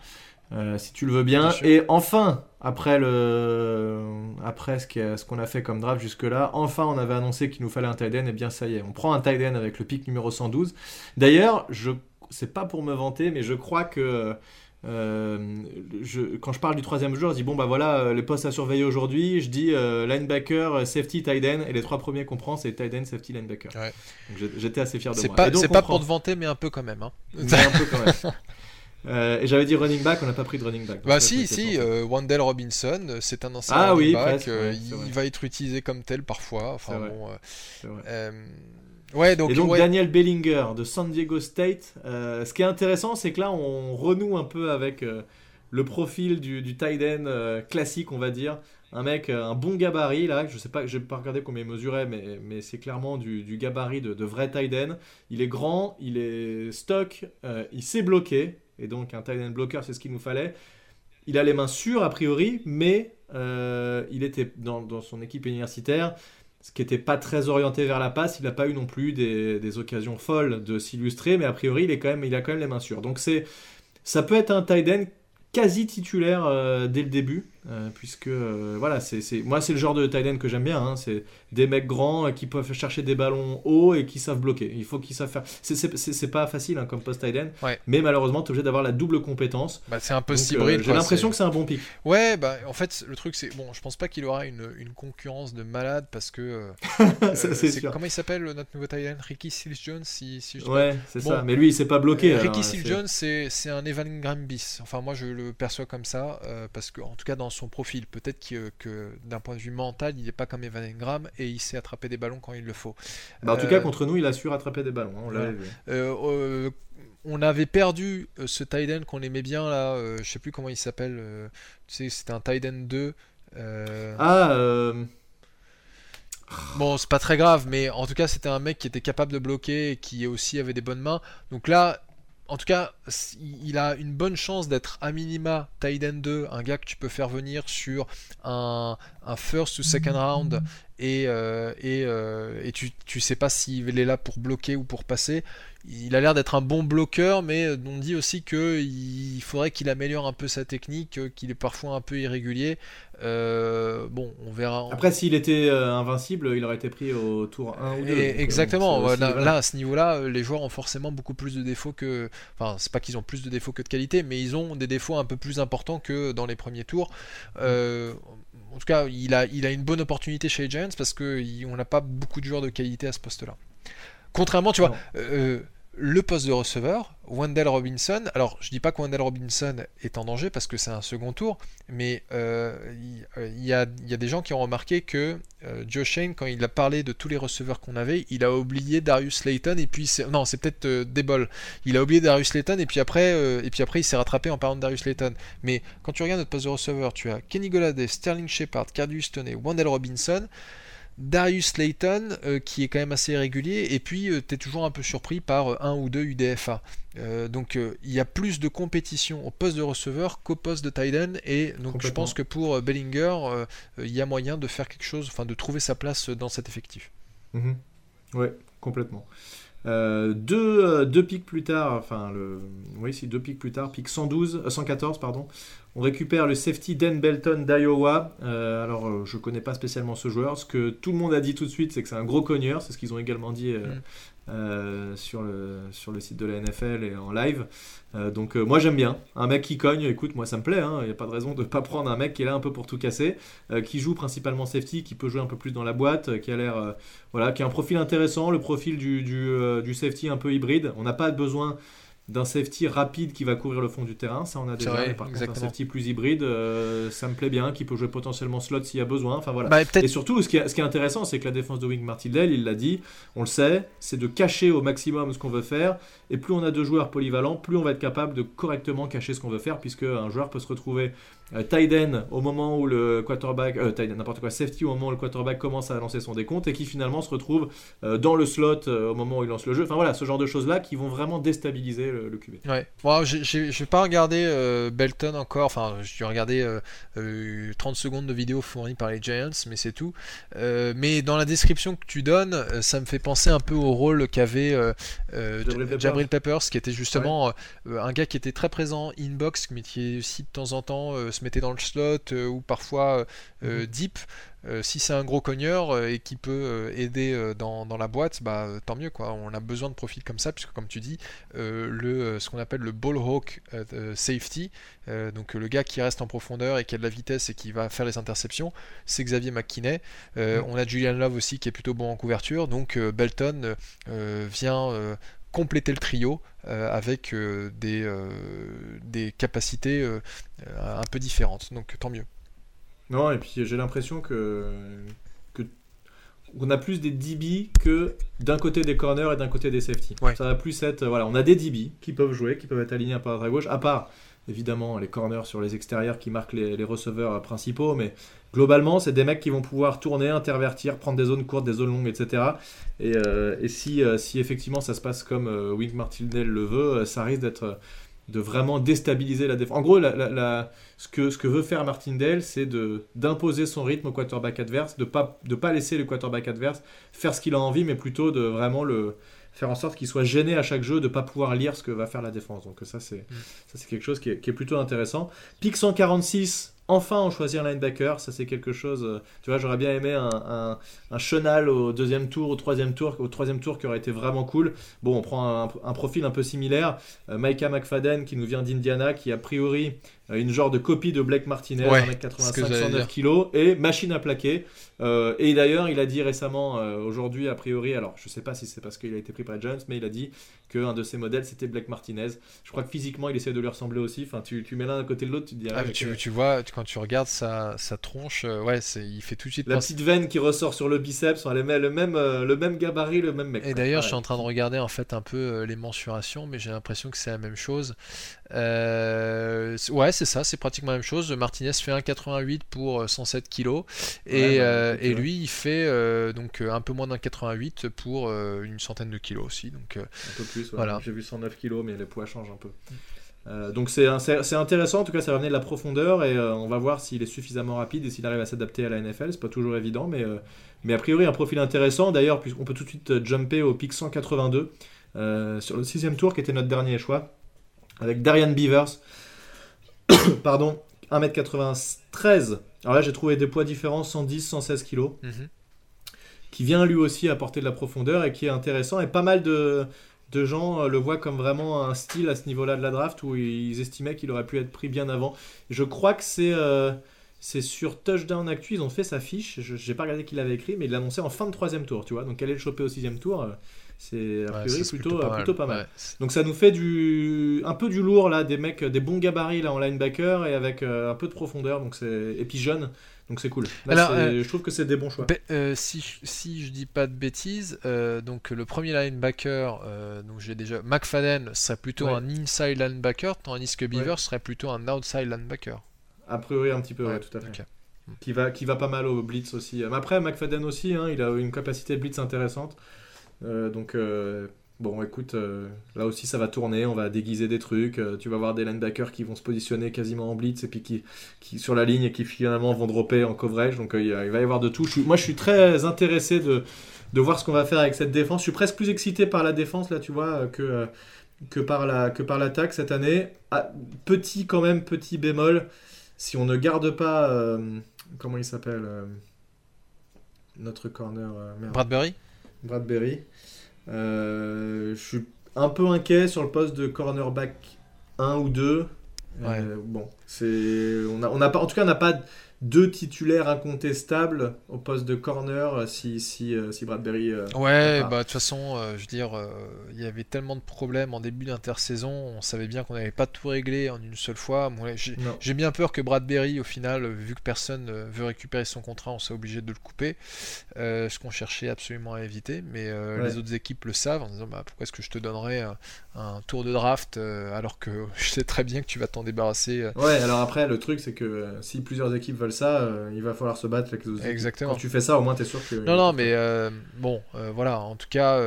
euh, si tu le veux bien. Et enfin, après le, après ce qu'on a fait comme draft jusque-là, enfin on avait annoncé qu'il nous fallait un tight end, et bien ça y est, on prend un tight end avec le pick numéro 112. D'ailleurs, je, c'est pas pour me vanter, mais je crois que euh, je- quand je parle du troisième joueur, je dis bon bah voilà euh, les postes à surveiller aujourd'hui. Je dis euh, linebacker, safety, tight end, et les trois premiers qu'on prend c'est tight end, safety, linebacker. Ouais. J'étais assez fier de C'est moi. pas donc, c'est pas prend- pour te vanter, mais un peu quand même. hein. mais un peu quand même. Euh, et j'avais dit running back, on n'a pas pris de running back. Bah si, si, euh, Wandale Robinson, euh, c'est un ancien Ah running oui, back, presque, euh, ouais, il va être utilisé comme tel parfois. Enfin bon, vrai. ouais, donc, et donc ouais, Daniel Bellinger de San Diego State. ce qui est intéressant, c'est que là, on renoue un peu avec le profil du, du tight end classique, on va dire. Un mec, un bon gabarit, là. Je sais pas, j'ai pas regardé combien il mesurait, mais, mais c'est clairement du, du gabarit de, de vrai tight end. Il est grand, il est stock, euh, il sait bloquer. Et donc, un tight end blocker, c'est ce qu'il nous fallait. Il a les mains sûres, a priori, mais euh, il était dans, son équipe universitaire ce qui n'était pas très orienté vers la passe. Il n'a pas eu non plus des, occasions folles de s'illustrer, mais a priori, il, est quand même, il a quand même les mains sûres. Donc c'est, ça peut être un tight quasi titulaire euh, dès le début, euh, puisque euh, voilà, c'est, c'est- moi c'est le genre de tight end que j'aime bien. hein. c'est des mecs grands euh, qui peuvent chercher des ballons hauts et qui savent bloquer. Il faut qu'ils savent faire. C'est, c'est, c'est- c'est pas facile hein, comme post tight end, Ouais. mais malheureusement, tu es obligé d'avoir la double compétence. bah, c'est un peu hybride, j'ai l'impression que c'est un bon pic. Ouais, bah en fait, le truc c'est. Bon, je pense pas qu'il aura une, une concurrence de malade parce que. c'est sûr. Comment il s'appelle notre nouveau Thailand Ricky Seals Jones si, si je Ouais, c'est Bon. ça. Mais lui, il s'est pas bloqué. Ricky Seals c'est- Jones, c'est un Evan Graham bis. Enfin, moi je le perçois comme ça, parce que, en tout cas, dans son profil, peut-être que, que d'un point de vue mental, il n'est pas comme Evan Graham et il sait attraper des ballons quand il le faut. Bah, en tout Euh, cas, contre nous, il a su rattraper des ballons. hein, on vu. Euh, euh, on avait perdu ce tight end qu'on aimait bien là, euh, je sais plus comment il s'appelle, euh, tu sais, c'était un tight end 2. euh, Ah, euh, Bon, c'est pas très grave, mais en tout cas, c'était un mec qui était capable de bloquer et qui aussi avait des bonnes mains. Donc là, en tout cas, il a une bonne chance d'être à minima tight end 2, un gars que tu peux faire venir sur un, first ou second round et, euh, euh, et tu, tu sais pas s'il est là pour bloquer ou pour passer. Il a l'air d'être un bon bloqueur, mais on dit aussi qu'il faudrait qu'il améliore un peu sa technique, euh, qu'il est parfois un peu irrégulier. Euh, bon, on verra. Après, s'il était euh, invincible, il aurait été pris au tour 1 ou 2. Et exactement. Donc, Là, là, à ce niveau-là, euh, les joueurs ont forcément beaucoup plus de défauts que. Enfin, c'est pas qu'ils ont plus de défauts que de qualité, mais ils ont des défauts un peu plus importants que dans les premiers tours. Euh, en tout cas, il a, il a une bonne opportunité chez les Giants parce qu'on n'a pas beaucoup de joueurs de qualité à ce poste-là. Contrairement, tu vois, euh, le poste de receveur, Wendell Robinson. Alors, je dis pas que Wendell Robinson est en danger parce que c'est un second tour, mais euh, il euh, y, a, il y a des gens qui ont remarqué que euh, Joe Shane, quand il a parlé de tous les receveurs qu'on avait, il a oublié Darius Slayton et puis c'est- non, c'est peut-être euh, Debol. Il a oublié Darius Slayton et puis après, et puis après, il s'est rattrapé en parlant de Darius Slayton. Mais quand tu regardes notre poste de receveur, tu as Kenny Golladay, Sterling Shepard, Cardus Stoney, Wendell Robinson. Darius Slayton, euh, qui est quand même assez irrégulier, et puis tu es toujours un peu surpris par euh, un ou deux UDFA. Euh, donc euh, il y a plus de compétition au poste de receveur qu'au poste de tight end, et donc je pense que pour euh, Bellinger, euh, euh, il y a moyen de faire quelque chose, enfin de trouver sa place dans cet effectif. Mhm. Ouais, complètement. Euh, deux, euh, deux pics plus tard, enfin, le, oui, si deux pics plus tard, pic 112, 114, pardon, on récupère le safety Dan Belton d'Iowa. alors, je connais pas spécialement ce joueur. Ce que tout le monde a dit tout de suite, c'est que c'est un gros cogneur. C'est ce qu'ils ont également dit mm. Euh, sur, le, sur le site de la NFL et en live. Euh, donc euh, moi j'aime bien. Un mec qui cogne, écoute, moi ça me plaît. Il hein. n'y a pas de raison de ne pas prendre un mec qui est là un peu pour tout casser, qui joue principalement safety, qui peut jouer un peu plus dans la boîte, qui a l'air, voilà, qui a un profil intéressant, le profil du, du, du safety un peu hybride. On n'a pas besoin d'un safety rapide qui va couvrir le fond du terrain, ça on a déjà. par contre, un safety plus hybride, euh, ça me plaît bien, qui peut jouer potentiellement slot s'il y a besoin. Enfin voilà. Bah, et surtout, ce qui est, ce qui est intéressant, c'est que la défense de Wing Martindale, il l'a dit, on le sait, c'est de cacher au maximum ce qu'on veut faire. Et plus on a de joueurs polyvalents, plus on va être capable de correctement cacher ce qu'on veut faire, puisque un joueur peut se retrouver euh, au moment où le quarterback, euh, n'importe quoi, safety au moment où le quarterback commence à lancer son décompte et qui finalement se retrouve euh, dans le slot euh, au moment où il lance le jeu. Enfin voilà, ce genre de choses là qui vont vraiment déstabiliser le, QB. Ouais, bon, je vais pas regarder Belton encore, enfin je vais regarder 30 secondes de vidéo fournies par les Giants, mais c'est tout. mais dans la description que tu donnes, ça me fait penser un peu au rôle qu'avait Jabril Peppers. qui était justement un gars qui était très présent inbox, mais qui aussi de temps en temps mettait dans le slot euh, ou parfois euh, euh, mhm. deep. si c'est un gros cogneur et qui peut aider dans, la boîte, bah, tant mieux. Quoi. On a besoin de profils comme ça, puisque comme tu dis, le, ce qu'on appelle le ball hawk safety, donc le gars qui reste en profondeur et qui a de la vitesse et qui va faire les interceptions, c'est Xavier McKinney. Mhm. On a Julian Love aussi qui est plutôt bon en couverture, donc Belton vient compléter le trio euh, avec euh, des, euh, des capacités un peu différentes. Donc tant mieux. Non, et puis j'ai l'impression que, que on a plus des DB que d'un côté des corners et d'un côté des safety. Ça va plus être voilà, on a des DB qui peuvent jouer, qui peuvent être alignés à droite à gauche, à part évidemment les corners sur les extérieurs qui marquent les, receveurs principaux, mais globalement, c'est des mecs qui vont pouvoir tourner, intervertir, prendre des zones courtes, des zones longues, etc. Et, euh, si, euh, si, effectivement ça se passe comme euh, Wink Martindale le veut, ça risque d'être de vraiment déstabiliser la défense. En gros, ce, que, veut faire Martindale, c'est d'imposer son rythme au quarterback adverse, de ne pas, pas laisser le quarterback adverse faire ce qu'il a envie, mais plutôt de vraiment le, faire en sorte qu'il soit gêné à chaque jeu de ne pas pouvoir lire ce que va faire la défense. Donc ça, c'est mm. quelque chose qui est, qui est, plutôt intéressant. Pick 146, enfin on choisit un linebacker, ça c'est quelque chose. Euh, tu vois, j'aurais bien aimé un, un, Chenal au deuxième tour, au troisième tour, au troisième tour qui aurait été vraiment cool. Bon, on prend un, profil un peu similaire. Euh, Micah McFadden qui nous vient d'Indiana, qui a priori une genre de copie de Blake Martinez, 1m85, 109 kg, et machine à plaquer. Euh, et d'ailleurs, il a dit récemment, euh, aujourd'hui, a priori, alors je sais pas si c'est parce qu'il a été pris par Jones, mais il a dit qu'un de ses modèles c'était Blake Martinez. Je crois que physiquement, il essaie de lui ressembler aussi. Enfin, tu, tu mets l'un à côté de l'autre, tu te dis. Ah, tu, tu, vois, quand tu regardes sa, sa tronche, ouais, il fait tout de suite. La petite veine qui ressort sur le biceps, le même, le même gabarit, le même mec. Et d'ailleurs, je suis en train de regarder en fait un peu les mensurations, mais j'ai l'impression que c'est la même chose. Ouais, c'est ça, c'est pratiquement la même chose. Martinez fait 1,88 pour 107 kg et, bah, euh, et lui il fait euh, donc euh, un peu moins d'un 88 pour une centaine de kilos aussi. Donc, un peu plus, voilà. j'ai vu 109 kg mais les poids changent un peu. donc c'est intéressant, en tout cas ça va amener de la profondeur et on va voir s'il est suffisamment rapide et s'il arrive à s'adapter à la NFL, c'est pas toujours évident mais, mais a priori un profil intéressant, d'ailleurs puisqu'on peut tout de suite jumper au pic 182 sur le sixième tour qui était notre dernier choix avec Darian Beavers pardon, 1m93. Alors là, j'ai trouvé des poids différents, 110, 116 kg. Qui vient lui aussi apporter de la profondeur et qui est intéressant. Et pas mal de, gens euh, le voient comme vraiment un style à ce niveau-là de la draft où ils estimaient qu'il aurait pu être pris bien avant. Je crois que c'est. Euh, c'est sur Touchdown Actu, ils ont fait sa fiche. Je n'ai pas regardé qui l'avait écrit, mais il l'a annoncé en fin de troisième tour, tu vois. Donc, aller le choper au sixième tour, euh, c'est a priori plutôt, plutôt, pas mal. Donc ça nous fait du un peu du lourd là, des mecs, des bons gabarits là en linebacker et avec euh, un peu de profondeur. Donc c'est et puis jeune. Donc c'est cool. Euh, je trouve que c'est des bons choix. Euh, si, si je dis pas de bêtises, donc le premier linebacker, donc j'ai déjà McFadden serait plutôt un inside linebacker, tandis que Beaver serait plutôt un outside linebacker. A priori un petit peu, ouais, tout à fait. Qui va, qui va pas mal au blitz aussi. Mais après, McFadden aussi, hein, il a une capacité de blitz intéressante. Euh, donc, euh, bon, écoute, euh, là aussi ça va tourner, on va déguiser des trucs. tu vas voir des linebackers qui vont se positionner quasiment en blitz et puis qui, qui sur la ligne et qui finalement vont dropper en coverage. Donc, il, va y avoir de tout. moi, je suis très intéressé de de voir ce qu'on va faire avec cette défense. Je suis presque plus excité par la défense, là, tu vois, que, que par la que par l'attaque cette année. Ah, petit quand même, petit bémol. Si on ne garde pas, comment il s'appelle, notre corner. Bradbury? Bradbury. Euh, je suis un peu inquiet sur le poste de cornerback 1 ou 2. Ouais. Euh, bon, c'est on a, on a pas en tout cas on n'a pas deux titulaires incontestables au poste de corner euh, si si euh, si Bradbury euh, Ouais, Ah. bah de toute façon, euh, je veux dire, euh, il y avait tellement de problèmes en début d'intersaison, on savait bien qu'on n'avait pas tout réglé en une seule fois. Moi, j'ai bien peur que Bradbury, au final, vu que personne veut récupérer son contrat, on soit obligé de le couper, euh, ce qu'on cherchait absolument à éviter. Mais Ouais. les autres équipes le savent en disant bah, pourquoi est-ce que je te donnerais un, un tour de draft alors que je sais très bien que tu vas t'en débarrasser. Ouais, alors après le truc c'est que si plusieurs équipes veulent ça, euh, il va falloir se battre avec les autres. Exactement. Quand tu fais ça, au moins t'es sûr que. Non, non, mais euh, bon, euh, voilà, en tout cas,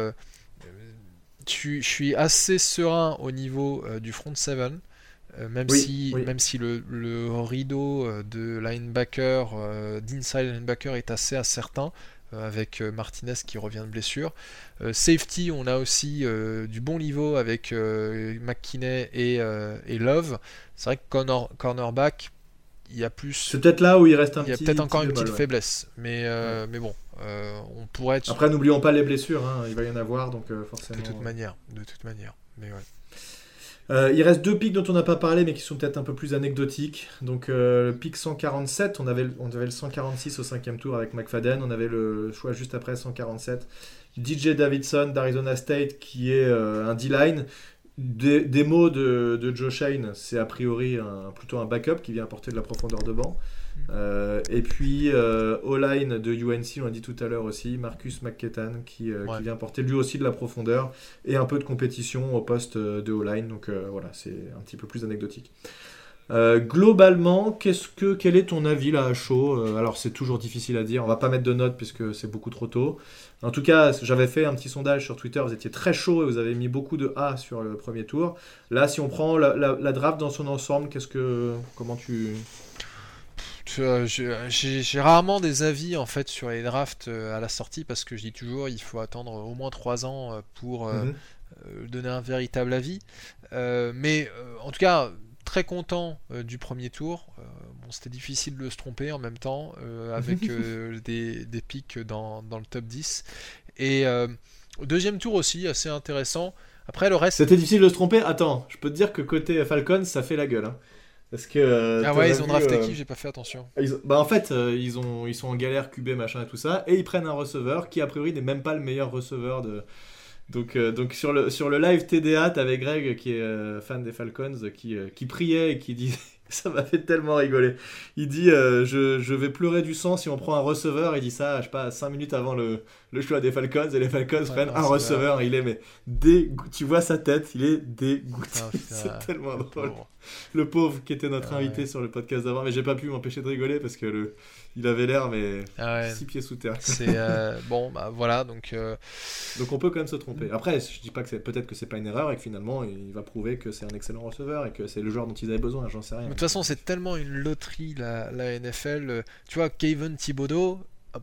je suis- assez serein au niveau du front seven. euh, même, Oui, si, oui. même si le, le rideau de linebacker, d'inside linebacker est assez incertain, avec Martinez qui revient de blessure. Euh, safety, on a aussi euh, du bon niveau avec euh, McKinney et, et Love. C'est vrai que corner, cornerback, il y a plus. C'est peut-être là où il reste un Il y a petit. peut-être encore petit une petite ouais. faiblesse, mais, euh, mais bon, euh, on pourrait être Après, n'oublions pas les blessures, hein, il va y en avoir donc euh, forcément. de toute manière, de toute manière. Mais ouais. Il reste deux pics dont on n'a pas parlé, mais qui sont peut-être un peu plus anecdotiques. Donc, le pic 147, on avait, on avait le 146 au cinquième tour avec McFadden. On avait le choix juste après 147. DJ Davidson d'Arizona State, qui est un D-line. Des, des mots de, de Joe Shane, c'est a priori un- plutôt un backup qui vient apporter de la profondeur de banc. Euh, et puis euh, O-line de UNC, on l'a dit tout à l'heure aussi, Marcus McKettan qui, euh, Ouais. qui vient apporter lui aussi de la profondeur et un peu de compétition au poste euh, de O-line. Donc voilà, c'est un petit peu plus anecdotique. Euh, globalement, qu'est-ce que, quel est ton avis là à chaud Euh, Alors c'est toujours difficile à dire, on va pas mettre de notes puisque c'est beaucoup trop tôt. En tout cas, j'avais fait un petit sondage sur Twitter, vous étiez très chaud et vous avez mis beaucoup de A sur le premier tour. Là, si on prend la, la- la draft dans son ensemble, qu'est-ce que, comment tu, je- J'ai rarement des avis en fait sur les drafts euh, à la sortie parce que je dis toujours il faut attendre au moins 3 ans euh, pour euh, Mhm. euh, donner un véritable avis. Euh, mais euh, en tout cas, très content euh, du premier tour. Euh, bon, C'était difficile de se tromper en même temps euh, avec des, des pics dans, dans le top 10. Et au deuxième tour aussi, assez intéressant. Après le reste. C'était difficile de se tromper. Attends, je peux te dire que côté Falcons, ça fait la gueule. hein. Parce que. Ah ouais, ils ont drafté qui? J'ai pas fait attention. ils Bah en fait, ils, ont, ils sont en galère QB machin et tout ça, et ils prennent un receveur qui a priori n'est même pas le meilleur receveur de. Donc, euh, donc sur, le, sur le live TDA, t'avais Greg qui est euh, fan des Falcons qui, euh, qui priait et qui disait. Ça m'a fait tellement rigoler. Il dit je, je vais pleurer du sang si on prend un receveur. Il dit ça, je sais pas, 5 minutes avant le, le choix des Falcons. Et les Falcons prennent non, un receveur. Il est mais dégo- Tu vois sa tête, il est dégoûté. C'est tellement le drôle. pauvre. Le pauvre qui était notre Ah ouais. invité sur le podcast d'avant, mais j'ai pas pu m'empêcher de rigoler parce que le, il avait l'air mais Ah ouais. six pieds sous terre. C'est euh, bon, bah voilà, donc euh, Donc on peut quand même se tromper. Après, je dis pas que c'est peut-être que c'est pas une erreur et que finalement il va prouver que c'est un excellent receveur et que c'est le joueur dont ils avaient besoin. J'en sais rien. de toute façon, c'est tellement une loterie la, la NFL. Tu vois, Kevin Thibodeau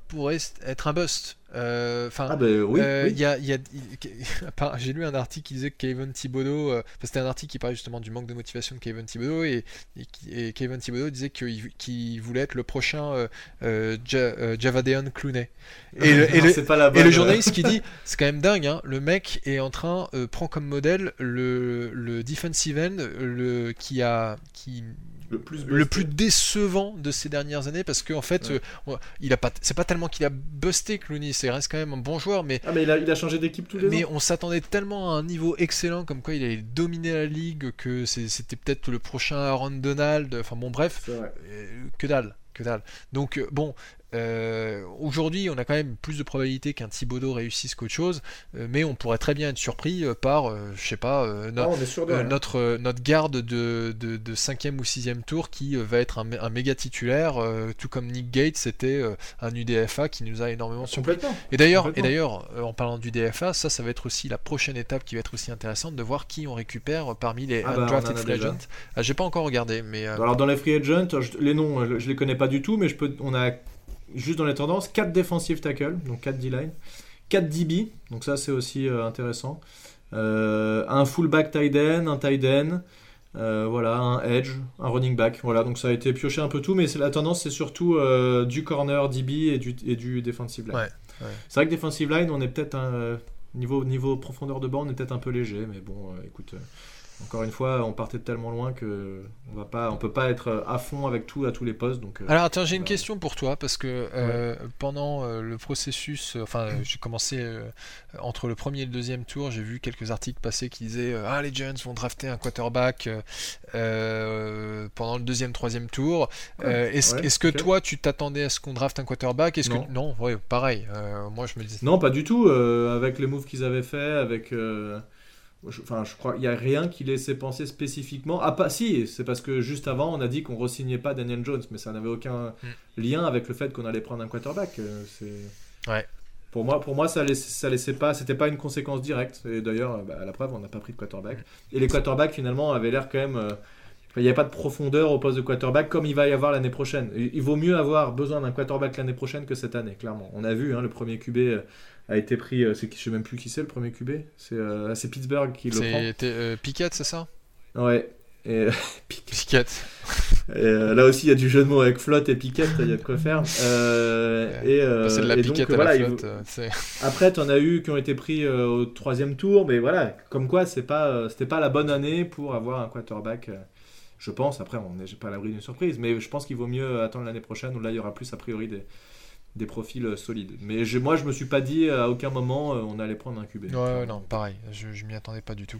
pourrait être un bust. Euh, Enfin, Ah bah oui. Euh, oui. il y a- il y a- il- apparemment, J'ai lu un article qui disait que Kevin Thibodeau, euh, c'était un article qui parlait justement du manque de motivation de Kevin Thibodeau et, et, Kevin Thibodeau disait qu'il voulait être le prochain Ja- Javadeon Clooney. Et le, et Non, le- et le journaliste qui dit, c'est quand même dingue, hein, le mec est en train, prend comme modèle le, le defensive end le, qui a, qui, le plus le plus décevant de ces dernières années parce qu'en fait, Ouais. euh, il a pas, c'est pas tellement qu'il a busté Clooney, c'est reste quand même un bon joueur, mais Ah mais il a, il a changé d'équipe tous les mais ans. on s'attendait tellement à un niveau excellent, comme quoi il allait dominer la ligue, que c'était peut-être le prochain Aaron Donald. Enfin bon, bref, euh, que dalle, que dalle. Donc euh, bon, euh, aujourd'hui, on a quand même plus de probabilité qu'un Thibodeau réussisse qu'autre chose, euh, mais on pourrait très bien être surpris euh, par, euh, je sais pas, no- Ah, notre, notre garde de, de, de 5e ou 6e tour qui va être un, mé- un méga titulaire, tout comme Nick Gates c'était un UDFA qui nous a énormément surpris. Et d'ailleurs, et d'ailleurs, en parlant du DFA, ça, ça va être aussi la prochaine étape qui va être aussi intéressante de voir qui on récupère parmi les Ah bah, undrafted free agents. Ah, J'ai pas encore regardé, mais Alors dans les free agents, je- les noms, euh, je les connais pas du tout, mais je peux, on a juste dans les tendances 4 defensive tackles, donc 4 D-line, 4 DB, donc ça c'est aussi euh, intéressant. Euh, un fullback tight end, un tight end, euh, voilà, un edge, un running back. Voilà, donc ça a été pioché un peu tout, mais la tendance c'est surtout du corner DB et du, et du defensive line. Ouais, ouais. C'est vrai que defensive line, on est peut-être un niveau, niveau profondeur de banc, on est peut-être un peu léger, mais bon, écoute. Encore une fois, on partait de tellement loin que on va pas, on peut pas être à fond avec tout à tous les postes. Donc, euh, Alors attends, j'ai une voilà. question pour toi parce que euh, pendant euh, le processus, enfin j'ai commencé euh, entre le premier et le deuxième tour, j'ai vu quelques articles passer qui disaient ah les Giants vont drafter un quarterback euh, pendant le deuxième, troisième tour. Est-ce ouais, que toi tu t'attendais à ce qu'on drafte un quarterback? Est-ce Non. que non Ouais, pareil. Moi je me disais. Non, pas du tout. avec les moves qu'ils avaient fait, avec. Je- Enfin, je crois qu'il n'y a rien qui laissait penser spécifiquement. Ah, pas si, c'est parce que juste avant, on a dit qu'on re-signait pas Daniel Jones, mais ça n'avait aucun lien avec le fait qu'on allait prendre un quarterback. euh. Ouais. Pour moi, pour moi, ça laissait, ça laissait pas, c'était pas une conséquence directe. Et d'ailleurs, bah, à la preuve, on n'a pas pris de quarterback. Et les quarterbacks finalement avaient l'air quand même. euh, il n'y a pas de profondeur au poste de quarterback comme il va y avoir l'année prochaine. Il il vaut mieux avoir besoin d'un quarterback l'année prochaine que cette année, clairement. On a vu, hein, le premier QB euh, a été pris. euh, c'est qui- je sais même plus qui c'est le premier QB. C'est euh, c'est Pittsburgh qui le C'était euh, Pickett, c'est ça? Prend. Ouais. Et, Pickett. et, euh, là aussi, il y a du jeu de mots avec flotte et piquette, il y a de quoi faire. Euh, et, euh, c'est de la et donc, piquette à voilà, la il flotte. euh, c'est- après, t'en as eu qui ont été pris euh, au troisième tour, mais voilà, comme quoi c'est pas, euh, c'était pas la bonne année pour avoir un quarterback. euh, je pense. Après, on n'est pas à l'abri d'une surprise, mais je pense qu'il vaut mieux attendre l'année prochaine où là il y aura plus a priori des, des profils euh, solides. Mais je- moi, je me suis pas dit à aucun moment euh, on allait prendre un QB. Ouais, ouais, non, pareil, je, je m'y attendais pas du tout.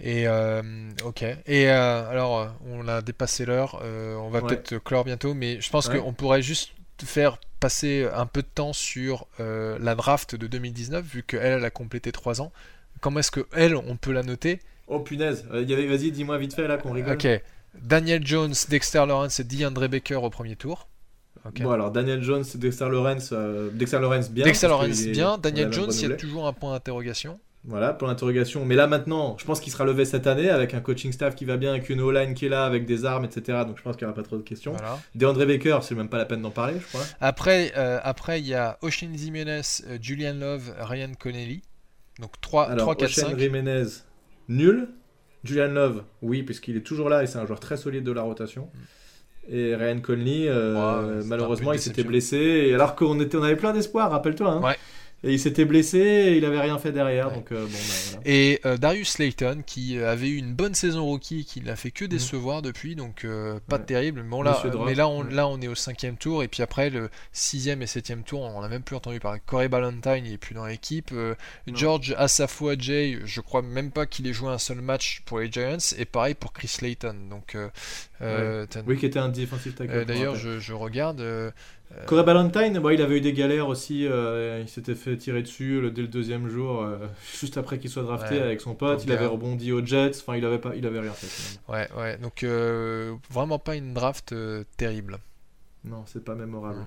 Et euh, ok. Et euh, alors, euh, on a dépassé l'heure, euh, on va Ouais. peut-être clore bientôt, mais je pense qu'on pourrait juste faire passer un peu de temps sur euh, la draft de 2019, vu qu'elle, elle a complété 3 ans. Comment est-ce que elle, on peut la noter? Oh punaise, Euh, vas-y, dis-moi vite fait là qu'on rigole. Ok. Daniel Jones, Dexter Lawrence et DeAndre Baker au premier tour. Bon alors Daniel Jones, Dexter Lawrence, euh, Dexter Lawrence bien. Dexter Lawrence est- bien, Daniel Jones, il y a toujours un point d'interrogation. Voilà, pour l'interrogation. Mais là maintenant, je pense qu'il sera levé cette année avec un coaching staff qui va bien, avec une O-line qui est là, avec des armes, etc. Donc je pense qu'il n'y aura pas trop de questions. Voilà. DeAndre Baker, c'est même pas la peine d'en parler, je crois. Après, euh, après il y a Ocean Jimenez, euh, Julian Love, Ryan Connelly. Donc 3, Alors, 3 4, Ocean 5. Jimenez, nul. Julian Love, oui, puisqu'il est toujours là et c'est un joueur très solide de la rotation. Et Ryan Conley, euh, Ouais, malheureusement, il s'était blessé. Et alors qu'on était, on avait plein d'espoir, rappelle-toi. hein. Ouais. Et il s'était blessé et il avait rien fait derrière. Ouais. Donc, euh, bon, bah, voilà. Et euh, Darius Slayton qui euh, avait eu une bonne saison rookie, qui n'a fait que décevoir depuis, donc euh, pas Ouais. terrible. Mais, bon, là, mais là, on, ouais. là, on est au cinquième tour, et puis après le sixième et septième tour, on n'a même plus entendu parler. Corey Ballantyne, il est plus dans l'équipe. George Asafua Jay, je crois même pas qu'il ait joué un seul match pour les Giants, et pareil pour Chris Slayton. Donc, Oui, qui était un defensive tackle. d'ailleurs, je regarde. Euh, Corey Ballantyne, bon, il avait eu des galères aussi. euh, il s'était fait tirer dessus le- dès le deuxième jour, euh, juste après qu'il soit drafté Ouais. avec son pote. Il avait rebondi aux Jets. Enfin, il avait pas, il avait rien fait. finalement. ouais, ouais. Donc, euh, vraiment pas une draft terrible. Non, c'est pas mémorable. Ouais.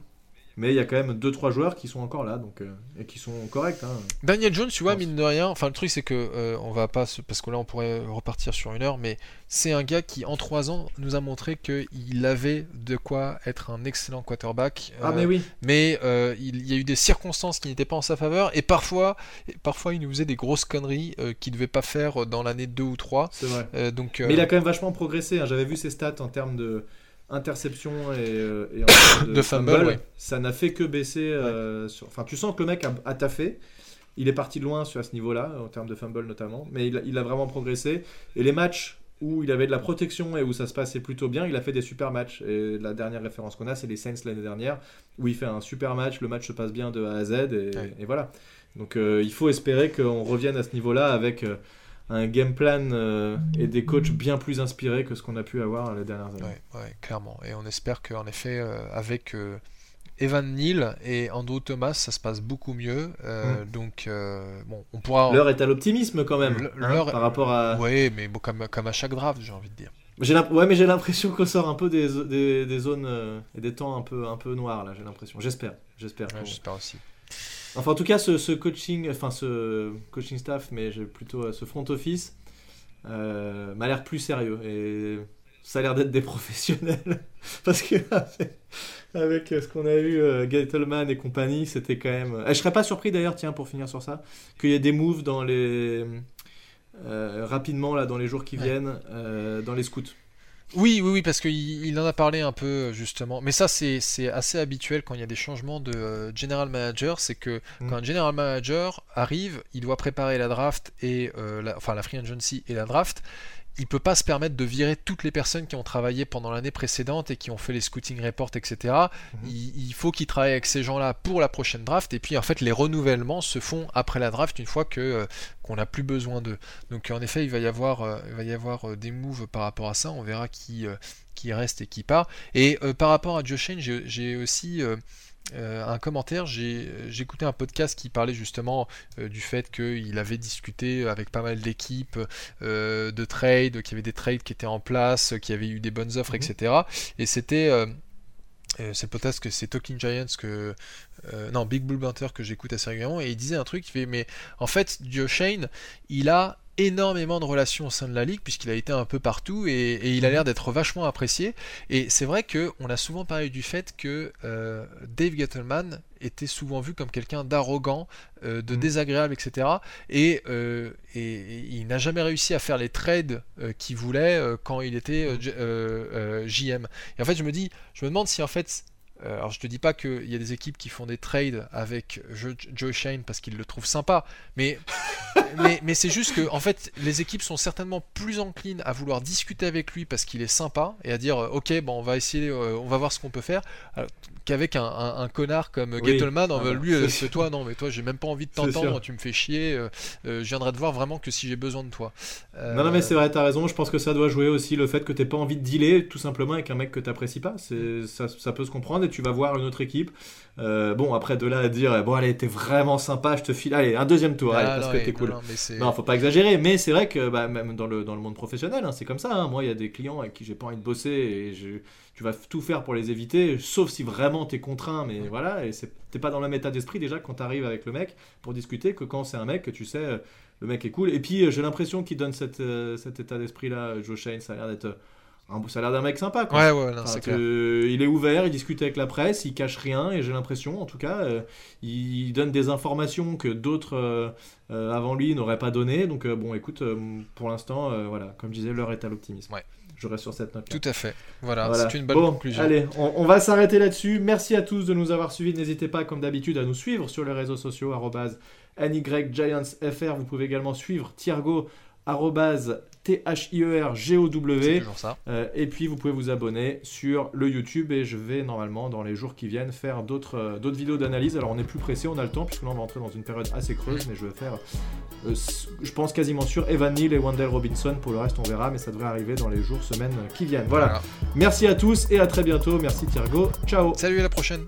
Mais il y a quand même 2-3 joueurs qui sont encore là donc, euh, et qui sont corrects. hein. Daniel Jones, tu vois, mine de rien, enfin le truc c'est que euh, on va pas, se- parce que là on pourrait repartir sur une heure, mais c'est un gars qui en trois ans nous a montré qu'il avait de quoi être un excellent quarterback. Ah, euh, mais oui. mais il, y a eu des circonstances qui n'étaient pas en sa faveur et parfois, parfois il nous faisait des grosses conneries qu'il devait pas faire dans l'année 2 ou 3. C'est vrai. Donc, Mais il a quand même vachement progressé. hein. J'avais vu ses stats en termes de interception et, euh, et en de, De fumble, ouais. Ça n'a fait que baisser. euh, sur... Enfin, tu sens que le mec a, a taffé. Il est parti de loin sur à ce niveau-là, en termes de fumble notamment. Mais il a, il a vraiment progressé. Et les matchs où il avait de la protection et où ça se passait plutôt bien, il a fait des super matchs. Et la dernière référence qu'on a, c'est les Saints l'année dernière, où il fait un super match, le match se passe bien de A à Z, et, Ouais. et voilà. Donc euh, il faut espérer qu'on revienne à ce niveau-là avec un game plan euh, et des coachs bien plus inspirés que ce qu'on a pu avoir les dernières années. Ouais, ouais, clairement. Et on espère qu'en effet, euh, avec euh, Evan Neal et Andrew Thomas, ça se passe beaucoup mieux. Euh, Donc, bon, on pourra. L'heure est à l'optimisme quand même, hein, par rapport à... Ouais, mais bon, comme, comme à chaque draft, j'ai envie de dire. Ouais, mais j'ai l'impression qu'on sort un peu des, des, des zones et des temps un peu, un peu noirs là, j'ai l'impression. J'espère, j'espère. Ouais, J'espère aussi. Enfin, en tout cas, ce, ce coaching, enfin ce coaching staff, mais plutôt euh, ce front office, euh, m'a l'air plus sérieux et ça a l'air d'être des professionnels parce que avec ce qu'on a eu, euh, Gettleman et compagnie, c'était quand même. Eh, je serais pas surpris d'ailleurs, tiens, pour finir sur ça, qu'il y ait des moves dans les. euh, rapidement, là, dans les jours qui Ouais. viennent, euh, dans les scouts. Oui, oui, oui, parce qu'il il en a parlé un peu justement. Mais ça, c'est c'est assez habituel quand il y a des changements de euh, general manager. C'est que Mm. quand un general manager arrive, il doit préparer la draft et euh, la, enfin la free agency et la draft. Il peut pas se permettre de virer toutes les personnes qui ont travaillé pendant l'année précédente et qui ont fait les scouting reports, etc. Il, il faut qu'il travaille avec ces gens-là pour la prochaine draft. Et puis en fait, les renouvellements se font après la draft une fois que euh, qu'on n'a plus besoin d'eux. Donc en effet, il va y avoir, euh, il va y avoir euh, des moves par rapport à ça. On verra qui, euh, qui reste et qui part. Et par rapport à Joe Shane, j'ai aussi euh, euh, un commentaire. J'ai écouté un podcast qui parlait justement euh, du fait qu'il avait discuté avec pas mal d'équipes euh, de trades, qu'il y avait des trades qui étaient en place, qu'il y avait eu des bonnes offres, Mhm. etc. Et c'était euh, euh, c'est peut-être que c'est Talking Giants que euh, non Big Bull Banter que j'écoute assez régulièrement et il disait un truc il fait mais en fait Joe Shane il a énormément de relations au sein de la ligue puisqu'il a été un peu partout et, et il a l'air d'être vachement apprécié. Et c'est vrai que on a souvent parlé du fait que euh, Dave Gettleman était souvent vu comme quelqu'un d'arrogant euh, de Mhm. désagréable etc et, euh, et- et il n'a jamais réussi à faire les trades qu'il voulait quand il était JM et en fait je me dis je me demande si en fait euh, alors je te dis pas qu'il y a des équipes qui font des trades avec Jo- Joe Shane parce qu'ils le trouvent sympa, mais, mais, c'est juste que en fait les équipes sont certainement plus enclines à vouloir discuter avec lui parce qu'il est sympa et à dire euh, ok bon on va essayer, euh, on va voir ce qu'on peut faire, qu'avec un, un- un connard comme Oui. Gettleman, Ah lui euh, c'est toi non mais toi j'ai même pas envie de t'entendre, tu me fais chier, euh, euh, je viendrai te voir vraiment que si j'ai besoin de toi. Non, non, mais c'est vrai, t'as raison. Je pense que ça doit jouer aussi le fait que t'aies pas envie de dealer tout simplement avec un mec que t'apprécies pas. Ça, ça peut se comprendre et tu vas voir une autre équipe. Euh, bon, après de là à dire, bon, allez, t'es vraiment sympa, je te file, allez, un deuxième tour, allez, Ah, parce non, que t'es cool. non, Non, faut pas exagérer, mais c'est vrai que bah, même dans le, dans le monde professionnel, hein, c'est comme ça. hein. Moi, il y a des clients avec qui j'ai pas envie de bosser et je- tu vas tout faire pour les éviter, sauf si vraiment t'es contraint, mais voilà, et t'es pas dans le même état d'esprit déjà quand t'arrives avec le mec pour discuter que quand c'est un mec que tu sais, euh, le mec est cool. Et puis, euh, j'ai l'impression qu'il donne cette, euh, cet état d'esprit-là, Joe Shane, ça a l'air d'être. un- ça a l'air d'un mec sympa, quoi. Ouais, ouais, non, Enfin, clair. il est ouvert, il discute avec la presse, il cache rien, et j'ai l'impression, en tout cas, euh, il donne des informations que d'autres euh, euh, avant lui n'auraient pas donné. Donc, bon, écoute, pour l'instant, voilà, comme je disais, l'heure est à l'optimisme. Ouais. Je reste sur cette note. Tout à fait. Voilà, Voilà. c'est une bonne Bon, conclusion. Allez, on, on va s'arrêter là-dessus. Merci à tous de nous avoir suivis. N'hésitez pas, comme d'habitude, à nous suivre sur les réseaux sociaux NYGiantsFR. Vous pouvez également suivre Thiergo T-H-I-E-R-G-O-W. toujours ça. Euh, et puis vous pouvez vous abonner sur le YouTube et je vais normalement dans les jours qui viennent faire d'autres euh, d'autres vidéos d'analyse. Alors on est plus pressé, on a le temps puisque là on va entrer dans une période assez creuse, mais je vais faire, euh, je pense quasiment sûr, Evan Neal et Wendell Robinson. Pour le reste on verra, mais ça devrait arriver dans les jours, semaines qui viennent. Voilà. Voilà. Merci à tous et à très bientôt. Merci Thiergo. Ciao. Salut, à la prochaine.